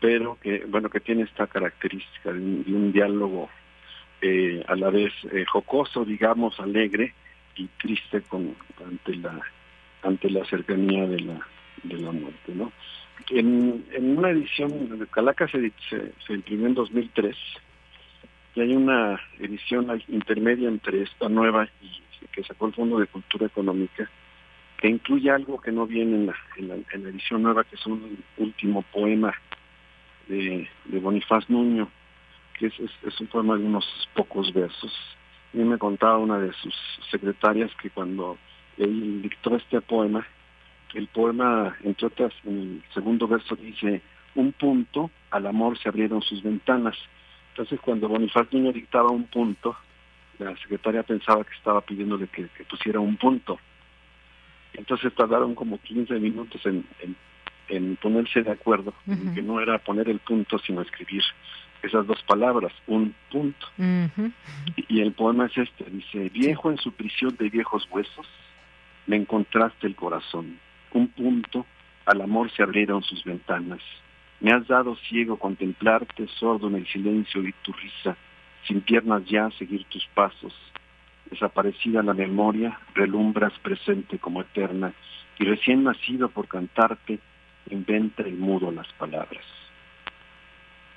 pero que bueno que tiene esta característica de un, diálogo eh, a la vez eh, jocoso digamos alegre y triste con ante la ante la cercanía de la de la muerte no en, en una edición de Calacas se, se, se imprimió en 2003 y hay una edición intermedia entre esta nueva y que sacó el Fondo de Cultura Económica, que incluye algo que no viene en la, edición nueva, que es un último poema de, Bonifaz Nuño, que es, un poema de unos pocos versos. Y me contaba una de sus secretarias que cuando él dictó este poema, el poema, entre otras, en el segundo verso dice, un punto, al amor se abrieron sus ventanas, entonces, cuando Bonifaz Niño dictaba un punto, la secretaria pensaba que estaba pidiéndole que, pusiera un punto. Entonces tardaron como 15 minutos en, en, ponerse de acuerdo, que no era poner el punto, sino escribir esas dos palabras, un punto. y, y, el poema es este, dice, viejo en su prisión de viejos huesos, me encontraste el corazón, un punto, al amor se abrieron sus ventanas. Me has dado ciego contemplarte, sordo en el silencio y tu risa, sin piernas ya seguir tus pasos. Desaparecida la memoria, relumbras presente como eterna, y recién nacido por cantarte, inventa el mudo las palabras.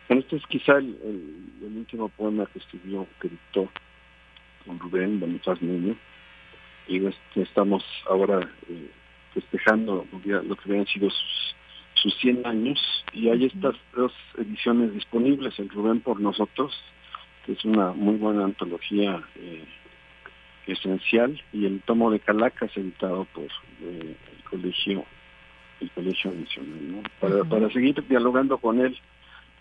Este es quizá el, último poema que escribió, que dictó con Rubén Bonifaz Niño, y este, estamos ahora eh, festejando lo que habían sido sus, sus 100 años, y hay estas dos ediciones disponibles, el Rubén por nosotros, que es una muy buena antología eh, esencial, y el tomo de Calacas editado por eh, el colegio el colegio nacional, para, para seguir dialogando con él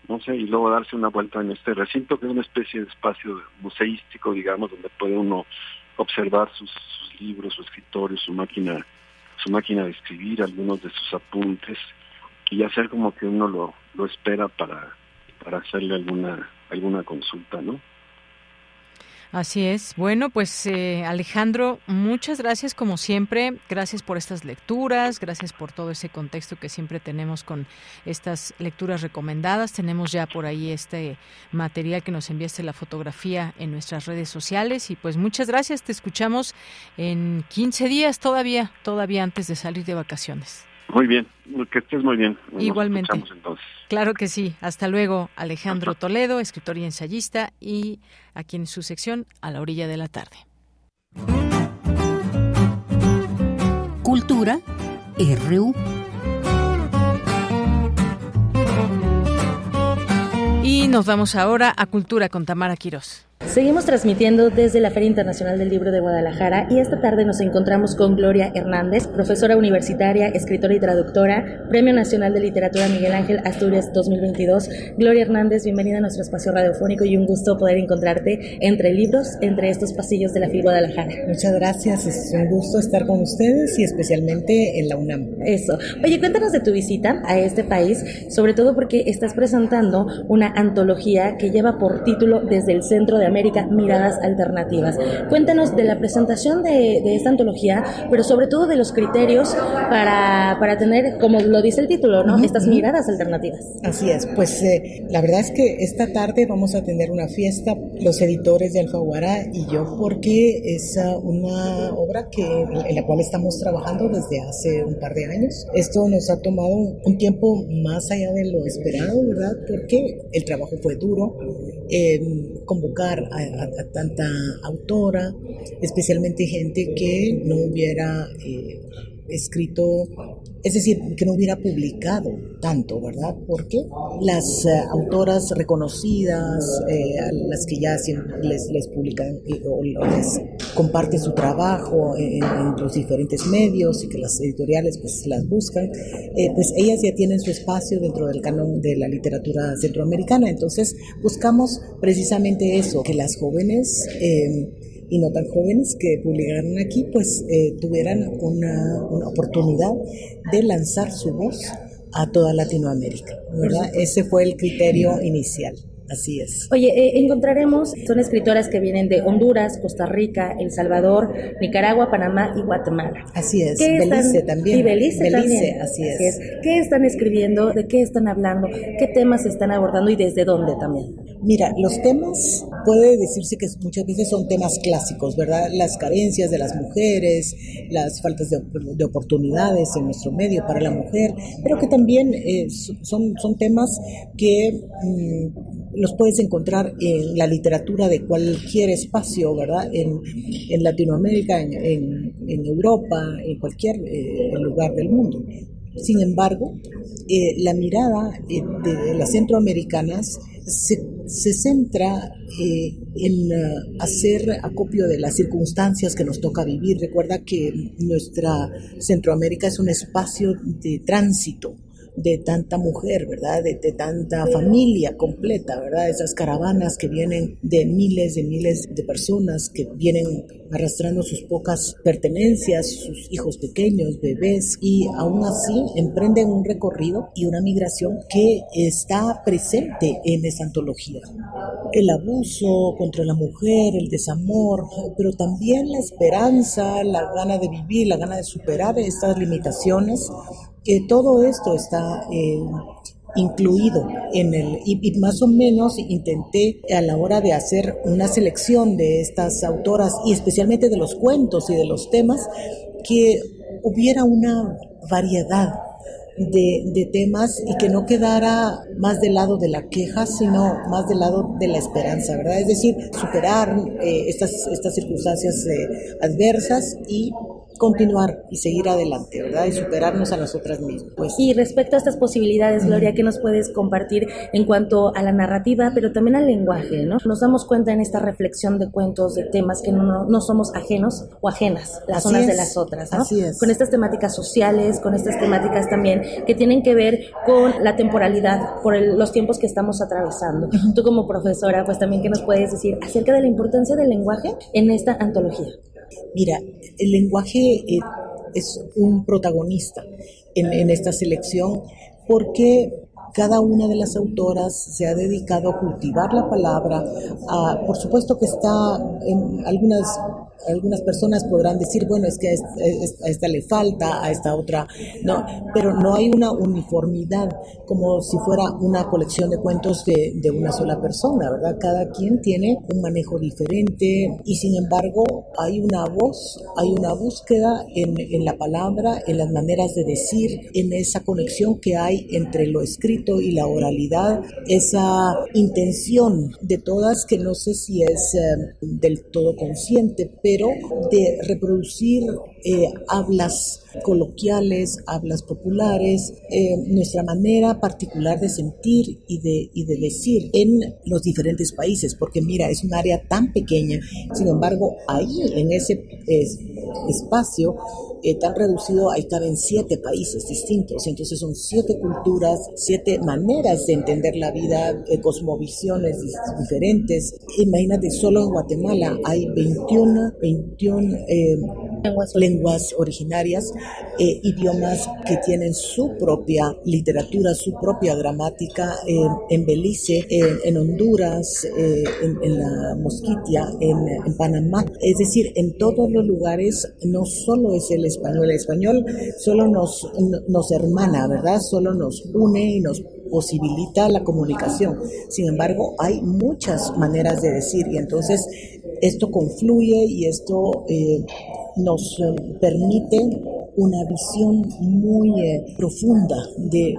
no sé, y luego darse una vuelta en este recinto, que es una especie de espacio museístico, digamos, donde puede uno observar sus, libros, su escritorio, su máquina, su máquina de escribir, algunos de sus apuntes, y hacer como que uno lo, lo espera para, para hacerle alguna, alguna consulta, ¿no? Así es. Bueno, pues eh, Alejandro, muchas gracias como siempre. Gracias por estas lecturas, gracias por todo ese contexto que siempre tenemos con estas lecturas recomendadas. Tenemos ya por ahí este material que nos enviaste la fotografía en nuestras redes sociales y pues muchas gracias. Te escuchamos en 15 días todavía, todavía antes de salir de vacaciones. Muy bien, que estés muy bien. Igualmente. Claro que sí. Hasta luego, Alejandro Toledo, escritor y ensayista, y aquí en su sección A la orilla de la tarde. Cultura RU. Y nos vamos ahora a Cultura con Tamara Quirós. Seguimos transmitiendo desde la Feria Internacional del Libro de Guadalajara y esta tarde nos encontramos con Gloria Hernández, profesora universitaria, escritora y traductora, Premio Nacional de Literatura Miguel Ángel Asturias 2022. Gloria Hernández, bienvenida a nuestro espacio radiofónico y un gusto poder encontrarte entre libros, entre estos pasillos de la FIL Guadalajara. Muchas gracias, es un gusto estar con ustedes y especialmente en la UNAM. Eso. Oye, cuéntanos de tu visita a este país, sobre todo porque estás presentando una antología que lleva por título Desde el Centro de América Miradas Alternativas. Cuéntanos de la presentación de, esta antología, pero sobre todo de los criterios para, para tener, como lo dice el título, ¿no? Estas miradas alternativas. Así es, pues eh, la verdad es que esta tarde vamos a tener una fiesta, los editores de Alfaguara y yo, porque es uh, una obra que, en la cual estamos trabajando desde hace un par de años. Esto nos ha tomado un tiempo más allá de lo esperado, ¿verdad? Porque el trabajo fue duro, eh, convocar a, tanta autora, especialmente gente que no hubiera eh, escrito es decir, que no hubiera publicado tanto, ¿verdad? Porque las eh, autoras reconocidas, eh, las que ya les, les publican o les comparten su trabajo en, los diferentes medios y que las editoriales pues las buscan, eh, pues ellas ya tienen su espacio dentro del canon de la literatura centroamericana. Entonces buscamos precisamente eso, que las jóvenes y no tan jóvenes que publicaron aquí, pues eh, tuvieran una, una, oportunidad de lanzar su voz a toda Latinoamérica, ¿verdad? Ese fue el criterio inicial. Así es. Oye, eh, encontraremos, son escritoras que vienen de Honduras, Costa Rica, El Salvador, Nicaragua, Panamá y Guatemala. Así es, Belice también. Y Belice, también. Así, es. ¿Qué están escribiendo? ¿De qué están hablando? ¿Qué temas están abordando y desde dónde también? Mira, los temas puede decirse que muchas veces son temas clásicos, ¿verdad? Las carencias de las mujeres, las faltas de, oportunidades en nuestro medio para la mujer, pero que también eh, son, son temas que... Mm, los puedes encontrar en la literatura de cualquier espacio, ¿verdad? En, Latinoamérica, en, Europa, en cualquier eh, lugar del mundo. Sin embargo, eh, la mirada eh, de las centroamericanas se, se centra en hacer acopio de las circunstancias que nos toca vivir. Recuerda que nuestra Centroamérica es un espacio de tránsito de tanta mujer, ¿verdad? De, tanta familia completa, ¿verdad? Esas caravanas que vienen de miles de miles de personas que vienen arrastrando sus pocas pertenencias, sus hijos pequeños, bebés, y aún así emprenden un recorrido y una migración que está presente en esa antología. El abuso contra la mujer, el desamor, pero también la esperanza, la gana de vivir, la gana de superar estas limitaciones, que todo esto está... Eh, incluido en el y, más o menos intenté a la hora de hacer una selección de estas autoras y especialmente de los cuentos y de los temas que hubiera una variedad de, temas y que no quedara más del lado de la queja, sino más del lado de la esperanza, ¿verdad? Es decir, superar eh, estas, estas circunstancias eh, adversas y continuar y seguir adelante, ¿verdad? Y superarnos a nosotras mismas. Pues. Y respecto a estas posibilidades, Gloria, ¿qué nos puedes compartir en cuanto a la narrativa, pero también al lenguaje, ¿no? Nos damos cuenta en esta reflexión de cuentos, de temas que no, no somos ajenos o ajenas las unas de las otras, ¿no? Así es. Con estas temáticas sociales, con estas temáticas también que tienen que ver con la temporalidad, por los tiempos que estamos atravesando. Tú como profesora, pues también, ¿qué nos puedes decir acerca de la importancia del lenguaje en esta antología? Mira, el lenguaje eh, es un protagonista en, en esta selección porque cada una de las autoras se ha dedicado a cultivar la palabra. por supuesto que está en algunas algunas personas podrán decir, bueno, es que a esta, le falta, a esta otra no, pero no hay una uniformidad como si fuera una colección de cuentos de, de una sola persona, ¿verdad? Cada quien tiene un manejo diferente y sin embargo hay una voz, hay una búsqueda en, en la palabra, en las maneras de decir, en esa conexión que hay entre lo escrito y la oralidad, esa intención de todas que no sé si es eh, del todo consciente, pero de reproducir eh, hablas coloquiales, hablas populares, eh, nuestra manera particular de sentir y de, y de decir en los diferentes países, porque mira, es un área tan pequeña, sin embargo, ahí en ese espacio eh, tan reducido, ahí caben siete países distintos, entonces son siete culturas, siete maneras de entender la vida, eh, cosmovisiones diferentes. Imagínate, solo en Guatemala hay 21, 21 eh, lenguas, originarias, idiomas que tienen su propia literatura, su propia gramática, en Belice, en Honduras, en, la Mosquitia, en, en Panamá, es decir, en todos los lugares no solo es el español. El español solo nos, nos hermana, ¿verdad? Solo nos une y nos posibilita la comunicación. Sin embargo, hay muchas maneras de decir y entonces esto confluye y esto eh, nos permite una visión muy eh, profunda de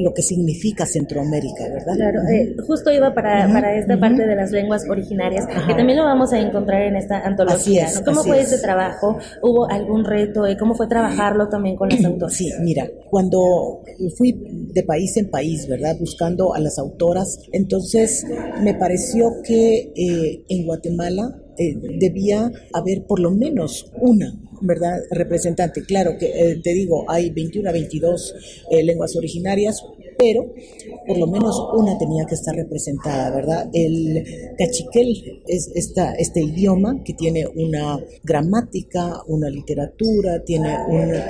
lo que significa Centroamérica, ¿verdad? Claro, eh, justo iba para, para esta parte de las lenguas originarias, que también lo vamos a encontrar en esta antología. ¿Cómo fue ese trabajo? ¿Hubo algún reto? ¿Cómo fue trabajarlo también con los autores? Sí, mira, cuando fui de país en país, ¿verdad? Buscando a las autoras, entonces me pareció que eh, en Guatemala debía haber por lo menos una ¿verdad? Representante. Claro que eh, te digo, hay 21 a 22 eh, lenguas originarias, pero por lo menos una tenía que estar representada, ¿verdad? El cachiquel es esta, este idioma que tiene una gramática, una literatura, tiene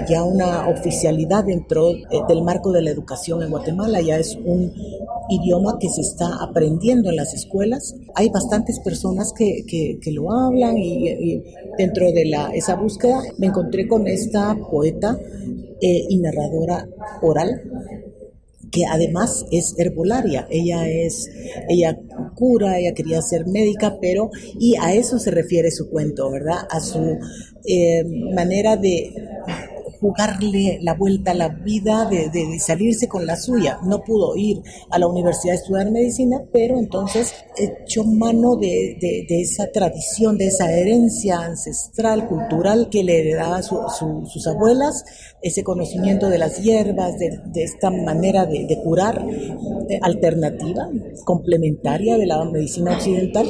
ya una oficialidad dentro eh, del marco de la educación en Guatemala, ya es un idioma que se está aprendiendo en las escuelas. Hay bastantes personas que, que, lo hablan y, dentro de la, esa búsqueda me encontré con esta poeta eh, y narradora oral que además es herbolaria. Ella es, ella cura, ella quería ser médica, pero, y a eso se refiere su cuento, ¿verdad? A su eh, manera de jugarle la vuelta a la vida, de, salirse con la suya. No pudo ir a la universidad a estudiar medicina, pero entonces echó mano de, esa tradición, de esa herencia ancestral, cultural que le heredaban sus abuelas, ese conocimiento de las hierbas, de, esta manera de, curar eh, alternativa, complementaria de la medicina occidental,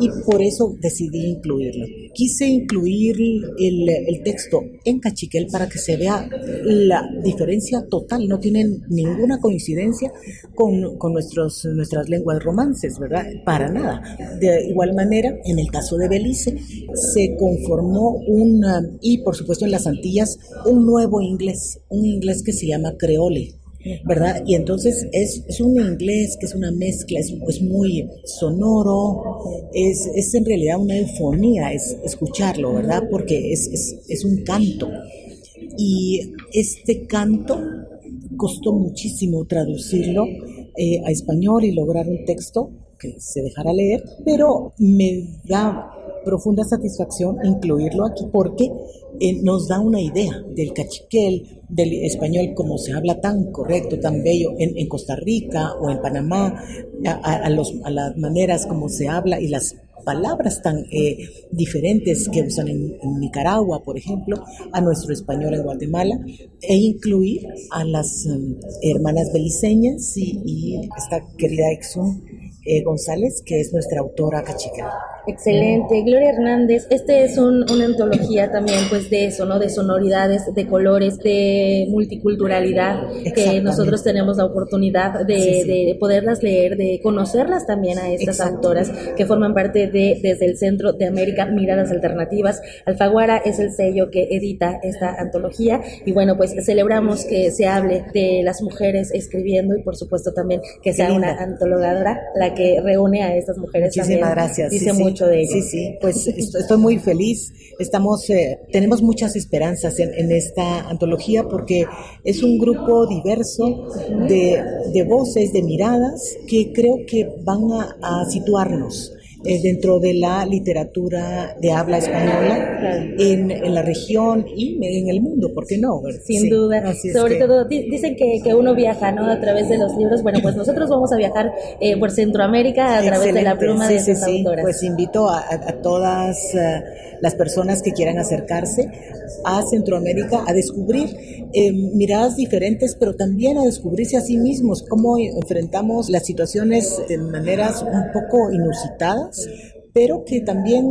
y por eso decidí incluirlo. Quise incluir el, el texto en cachiquel para que se vea la diferencia total, no tienen ninguna coincidencia con, con nuestros, nuestras lenguas romances, ¿verdad? Para nada. De igual manera, en el caso de Belice, se conformó un, y por supuesto en las Antillas, un nuevo inglés, un inglés que se llama creole. ¿verdad? Y entonces es, es, un inglés que es una mezcla, es, es muy sonoro, es, es, en realidad una eufonía, es escucharlo, ¿verdad? Porque es un canto. Y este canto costó muchísimo traducirlo eh, a español y lograr un texto que se dejara leer, pero me da profunda satisfacción incluirlo aquí porque eh, nos da una idea del cachiquel, del español como se habla tan correcto, tan bello en, Costa Rica o en Panamá, a, los, a las maneras como se habla y las palabras tan eh, diferentes que usan en, Nicaragua, por ejemplo, a nuestro español en Guatemala, e incluir a las um, hermanas beliceñas y, y esta querida Exum eh, González, que es nuestra autora cachica. Excelente. Gloria Hernández, este es una antología también pues de eso, ¿no? De sonoridades, de colores, de multiculturalidad, que nosotros tenemos la oportunidad de, poderlas leer, de conocerlas también a estas autoras que forman parte de desde el Centro de América Miradas Alternativas. Alfaguara es el sello que edita esta antología. Y bueno, pues celebramos que se hable de las mujeres escribiendo y por supuesto también que sea una antologadora la que reúne a estas mujeres Muchísimas gracias. Dice mucho Sí, sí, pues estoy muy feliz. Estamos, eh, tenemos muchas esperanzas en, esta antología porque es un grupo diverso de, de voces, de miradas que creo que van a situarnos eh, dentro de la literatura de habla española en, en, la región y en el mundo, ¿por qué no? Sin duda. Sobre todo, dicen que, que, uno viaja ¿no? a través de los libros. Bueno, pues nosotros vamos a viajar eh, por Centroamérica a través de la pluma de sus autoras. Pues invito a, a todas uh, las personas que quieran acercarse a Centroamérica a descubrir eh, miradas diferentes, pero también a descubrirse a sí mismos, cómo enfrentamos las situaciones de maneras un poco inusitadas, pero que también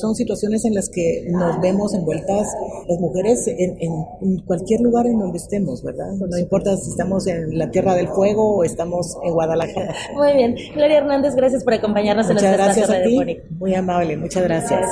son situaciones en las que nos vemos envueltas las mujeres en, en, cualquier lugar en donde estemos, ¿verdad? No importa si estamos en la Tierra del Fuego o estamos en Guadalajara. Muy bien. Gloria Hernández, gracias por acompañarnos en nuestra gracias a ti. Muy amable, muchas gracias.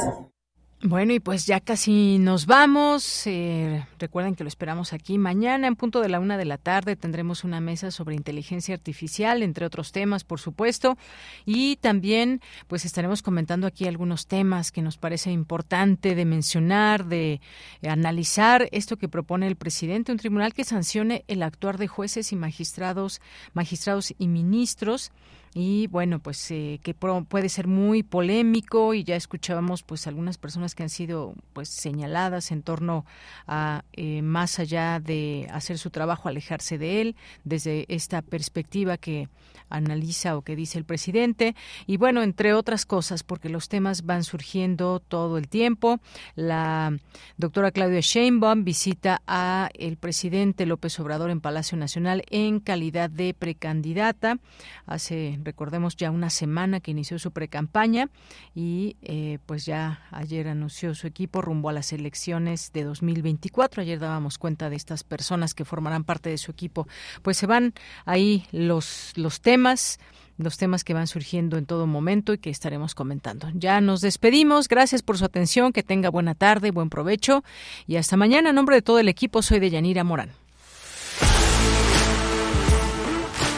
Bueno, y pues ya casi nos vamos. Eh, recuerden que lo esperamos aquí mañana en punto de la una de la tarde. Tendremos una mesa sobre inteligencia artificial, entre otros temas, por supuesto. Y también, pues estaremos comentando aquí algunos temas que nos parece importante de mencionar, de analizar esto que propone el presidente, un tribunal que sancione el actuar de jueces y magistrados, magistrados y ministros y bueno pues eh, que puede ser muy polémico y ya escuchábamos pues algunas personas que han sido pues señaladas en torno a eh, más allá de hacer su trabajo alejarse de él desde esta perspectiva que analiza o que dice el presidente. Y bueno entre otras cosas porque los temas van surgiendo todo el tiempo la doctora Claudia Sheinbaum visita a el presidente López Obrador en Palacio Nacional en calidad de precandidata. Hace recordemos ya una semana que inició su precampaña y eh, pues ya ayer anunció su equipo rumbo a las elecciones de 2024. Ayer dábamos cuenta de estas personas que formarán parte de su equipo. Pues se van ahí los, los temas los temas que van surgiendo en todo momento y que estaremos comentando. Ya nos despedimos. Gracias por su atención. Que tenga buena tarde, buen provecho y hasta mañana. En nombre de todo el equipo, soy de Yanira Morán.